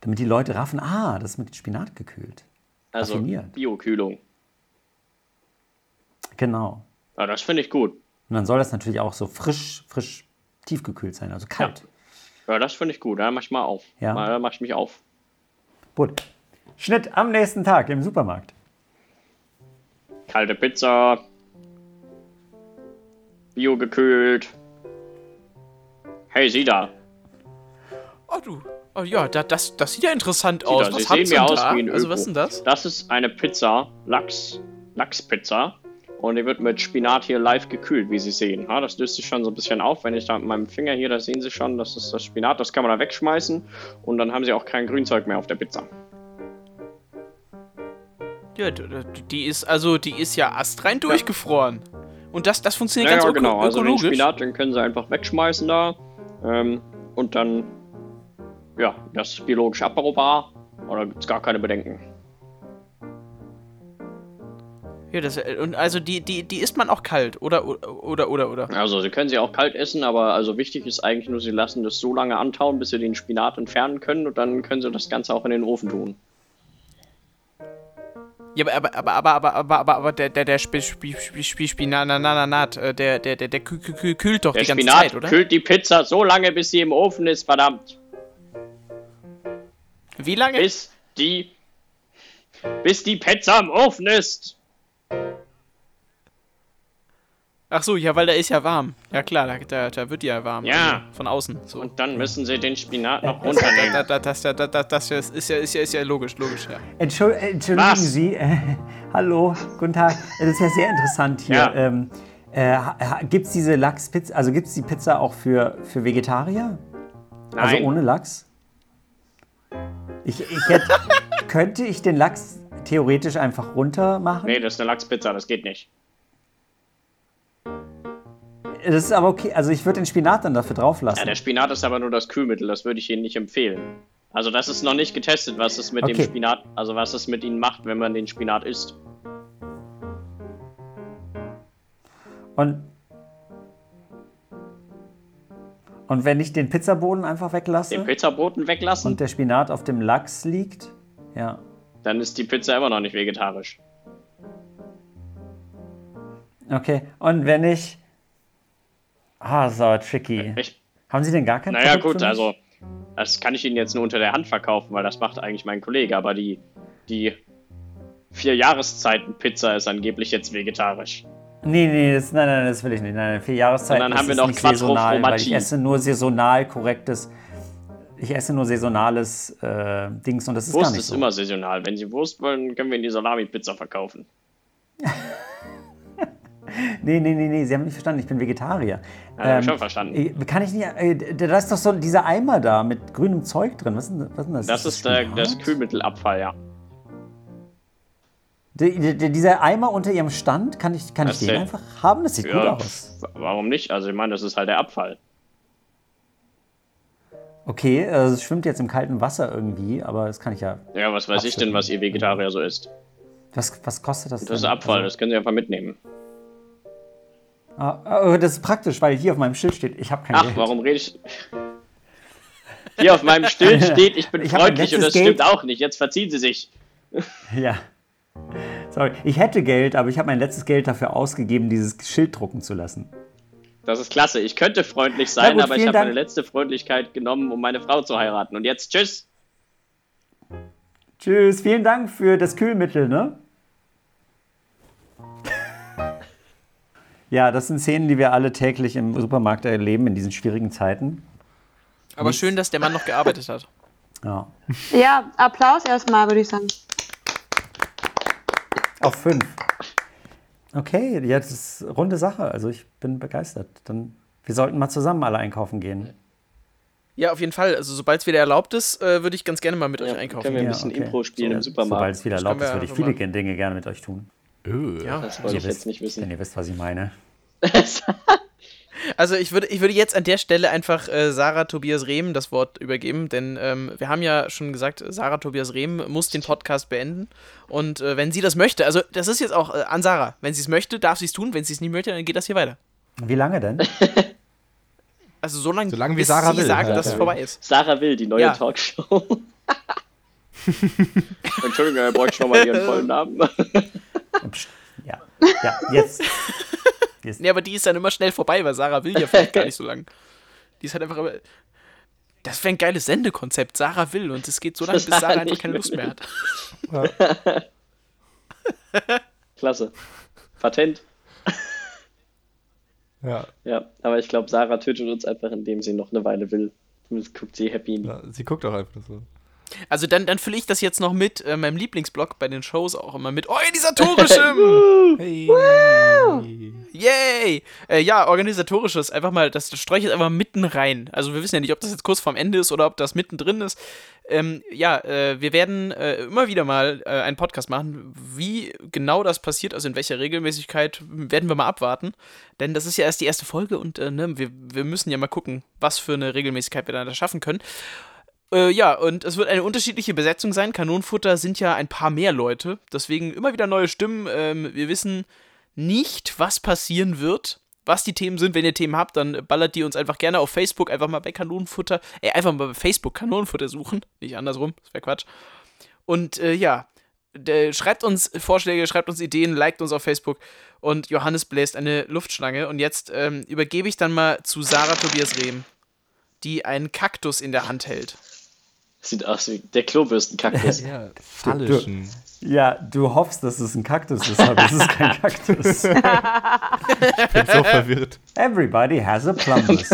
Damit die Leute raffen, ah, das ist mit Spinat gekühlt. Also Raffiniert. Bio-Kühlung. Genau. Ja, das finde ich gut. Und dann soll das natürlich auch so frisch, frisch tiefgekühlt sein, also kalt. Ja, das finde ich gut. Da mach ich mal auf. Ja. Mal, da mach ich mich auf. Gut. Schnitt am nächsten Tag im Supermarkt. Kalte Pizza. Bio gekühlt. Hey, Sie da. Oh du. Oh ja, da, das, das sieht ja interessant Sie, aus. da. Was Sie sehen mir aus da? wie ein Also Öko. was ist denn das? Das ist eine Pizza, Lachs, Lachspizza. Und die wird mit Spinat hier live gekühlt, wie Sie sehen. Ja, das löst sich schon so ein bisschen auf. Wenn ich da mit meinem Finger hier, da sehen Sie schon, das ist das Spinat, das kann man da wegschmeißen. Und dann haben Sie auch kein Grünzeug mehr auf der Pizza. Ja, die ist also, die ist ja astrein durchgefroren. Und das, das funktioniert Ja, ganz ja, genau. Also den. Spinat, den können sie einfach wegschmeißen da. Ähm, und dann, ja, das ist biologisch abbaubar. Oder gibt es gar keine Bedenken. Ja, das, äh, und also die, die, die isst man auch kalt, oder? Oder, oder, oder? Also sie können sie auch kalt essen, aber also wichtig ist eigentlich nur, sie lassen das so lange antauen, bis sie den Spinat entfernen können und dann können sie das Ganze auch in den Ofen tun. Ja, aber, aber, aber, aber, aber, aber, aber der, der, der Sp Sp Sp Sp Spinat, äh, der, der, der, der kü kü kü kühlt doch Der die ganze Spinat Zeit, oder? kühlt die Pizza so lange, bis sie im Ofen ist, verdammt. Wie lange? Bis die. Bis die Pizza im Ofen ist. Ach so, ja, weil der ist ja warm. Ja klar, da, da, da wird ja warm. Ja. Also von außen. So. Und dann müssen sie den Spinat noch da, runternehmen. da, da, das, da, da, da, das ist ja, ist ja, ist ja logisch, logisch, ja. Entschuld, Entschuldigen Was? Sie, äh, hallo, guten Tag. Das ist ja sehr interessant hier. Ja. Ähm, äh, gibt es diese Lachspizza, also gibt es die Pizza auch für, für Vegetarier? Also Nein. ohne Lachs? Ich, ich hätte, könnte ich den Lachs theoretisch einfach runter machen? Nee, das ist eine Lachspizza, das geht nicht. Das ist aber okay. Also ich würde den Spinat dann dafür drauf lassen. Ja, der Spinat ist aber nur das Kühlmittel, das würde ich Ihnen nicht empfehlen. Also das ist noch nicht getestet, was es mit dem Okay. Spinat, also was es mit Ihnen macht, wenn man den Spinat isst. Und, und wenn ich den Pizzaboden einfach weglasse Den Pizzaboten weglassen, und der Spinat auf dem Lachs liegt, ja. dann ist die Pizza immer noch nicht vegetarisch. Okay. Und wenn ich. Ah, ist aber tricky. Ich, Haben Sie denn gar kein naja, Produkt gut, also das kann ich Ihnen jetzt nur unter der Hand verkaufen, weil das macht eigentlich mein Kollege, aber die, die vier Jahreszeiten Pizza ist angeblich jetzt vegetarisch. Nee, nee, das, nein, nein, das will ich nicht. Nein, nein, vier Jahreszeiten Und dann haben ist wir noch nicht saisonal, weil ich esse nur saisonal korrektes. Ich esse nur saisonales äh, Dings und das ist gar Wurst nicht ist so. immer saisonal. Wenn Sie Wurst wollen, können wir Ihnen die Salami-Pizza verkaufen. Nee, nee, nee, nee, Sie haben mich verstanden, ich bin Vegetarier. Ja, ich schon verstanden. äh, Kann ich nicht. Äh, da ist doch so dieser Eimer da mit grünem Zeug drin. Was ist denn, was ist das? Das ist der, Spinat? das Kühlmittelabfall, ja. Der, der, dieser Eimer unter Ihrem Stand, kann ich, kann ich Das den einfach haben? Das sieht gut ja aus. pf, warum nicht? Also ich meine, das ist halt der Abfall. Okay, äh, es schwimmt jetzt im kalten Wasser irgendwie, aber das kann ich ja. Ja, was weiß ich denn, was Ihr Vegetarier so isst? Was, was kostet das? Das ist denn? Abfall, Also, das können Sie einfach mitnehmen. Ah, oh, das ist praktisch, weil hier auf meinem Schild steht, ich habe kein Ach, Geld. warum rede ich... Hier auf meinem Schild steht, ich bin Ich freundlich und das letztes stimmt Geld- auch nicht. Jetzt verziehen Sie sich. Ja. Sorry, ich hätte Geld, aber ich habe mein letztes Geld dafür ausgegeben, dieses Schild drucken zu lassen. Das ist klasse. Ich könnte freundlich sein, gut, aber ich habe meine letzte Freundlichkeit genommen, um meine Frau zu heiraten. Und jetzt tschüss. Tschüss, vielen Dank für das Kühlmittel, ne? Ja, das sind Szenen, die wir alle täglich im Supermarkt erleben in diesen schwierigen Zeiten. Aber schön, dass der Mann noch gearbeitet hat. Ja. Ja, Applaus erstmal, würde ich sagen. Auf fünf. Okay, ja, das ist runde Sache. Also ich bin begeistert. Dann, wir sollten mal zusammen alle einkaufen gehen. Ja, auf jeden Fall. Also sobald es wieder erlaubt ist, äh, würde ich ganz gerne mal mit euch einkaufen können wir gehen. ein bisschen okay. Impro spielen im Sobald Supermarkt. es wieder erlaubt ist, würde ich viele Dinge gerne mit euch tun. Ja. Das wollte ich Ihr jetzt wisst, nicht Wenn wissen. ihr wisst, was ich meine. Also ich würde, ich würde jetzt an der Stelle einfach äh, Sarah Tobias Rehm das Wort übergeben, denn ähm, wir haben ja schon gesagt, Sarah Tobias Rehm muss den Podcast beenden. Und äh, wenn sie das möchte, also das ist jetzt auch äh, an Sarah, wenn sie es möchte, darf sie es tun, wenn sie es nicht möchte, dann geht das hier weiter. Wie lange denn? Also so lange, Solange wie Sarah sie will. sagt, Ja, dass es vorbei ist. Sarah Will, die neue Ja. Talkshow. Entschuldigung, er bräuchte schon mal ihren vollen Namen. Psst. Ja, ja, jetzt. jetzt. Nee, aber die ist dann immer schnell vorbei, weil Sarah will ja vielleicht gar nicht so lang. Die ist halt einfach immer. Das wäre ein geiles Sendekonzept. Sarah will und es geht so lange, bis Sarah einfach nicht keine. Lust mehr hat. Klasse. Patent. Ja. Ja, aber ich glaube, Sarah tötet uns einfach, indem sie noch eine Weile will. Jetzt guckt sie happy in die ja. Sie guckt auch einfach so. Also dann, dann fülle ich das jetzt noch mit äh, meinem Lieblingsblog bei den Shows auch immer mit organisatorischem. Hey. Yay! Äh, ja, organisatorisches, einfach mal, das streue ich jetzt einfach mitten rein. Also wir wissen ja nicht, ob das jetzt kurz vorm Ende ist oder ob das mittendrin ist. Ähm, ja, äh, wir werden äh, immer wieder mal äh, einen Podcast machen. Wie genau das passiert, also in welcher Regelmäßigkeit, werden wir mal abwarten. Denn das ist ja erst die erste Folge und äh, ne, wir, wir müssen ja mal gucken, was für eine Regelmäßigkeit wir dann da schaffen können. Äh, ja, und es wird eine unterschiedliche Besetzung sein. Kanonenfutter sind ja ein paar mehr Leute. Deswegen immer wieder neue Stimmen. Ähm, wir wissen nicht, was passieren wird. Was die Themen sind, wenn ihr Themen habt, dann ballert die uns einfach gerne auf Facebook, einfach mal bei Kanonenfutter, äh, einfach mal bei Facebook Kanonenfutter suchen, nicht andersrum, das wäre Quatsch. Und äh, ja, schreibt uns Vorschläge, schreibt uns Ideen, liked uns auf Facebook und Johannes bläst eine Luftschlange. Und jetzt ähm, übergebe ich dann mal zu Sarah Tobias Rehm, die einen Kaktus in der Hand hält. Sieht aus wie der Klobürstenkaktus. Ja, phallischen. Ja, du hoffst, dass es ein Kaktus ist, aber es ist kein Kaktus. Ich bin so verwirrt. Everybody has a plumbus.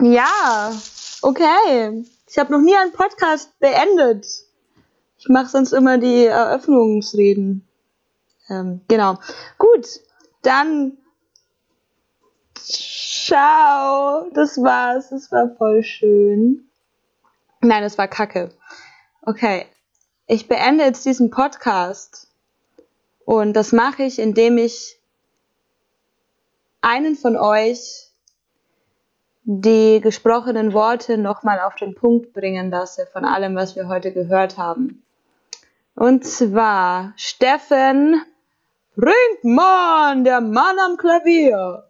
Ja, okay. Ich habe noch nie einen Podcast beendet. Ich mache sonst immer die Eröffnungsreden. Ähm, genau. Gut, dann ciao. Das war's. Das war voll schön. Nein, das war Kacke. Okay. Ich beende jetzt diesen Podcast. Und das mache ich, indem ich einen von euch die gesprochenen Worte nochmal auf den Punkt bringen lasse von allem, was wir heute gehört haben. Und zwar Steffen Brinkmann, der Mann am Klavier.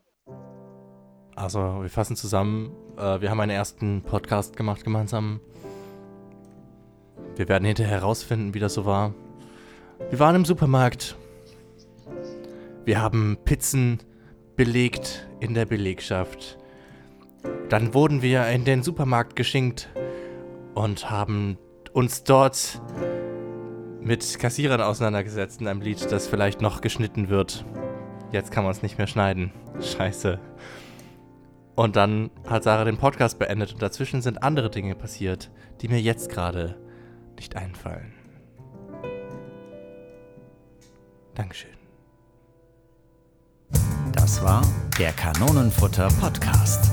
Also, wir fassen zusammen. Äh, wir haben einen ersten Podcast gemacht gemeinsam. Wir werden hinterher herausfinden, wie das so war. Wir waren im Supermarkt. Wir haben Pizzen belegt in der Belegschaft. Dann wurden wir in den Supermarkt geschinkt und haben uns dort mit Kassierern auseinandergesetzt in einem Lied, das vielleicht noch geschnitten wird. Jetzt kann man es nicht mehr schneiden. Scheiße. Und dann hat Sarah den Podcast beendet und dazwischen sind andere Dinge passiert, die mir jetzt gerade nicht einfallen. Dankeschön. Das war der Kanonenfutter Podcast.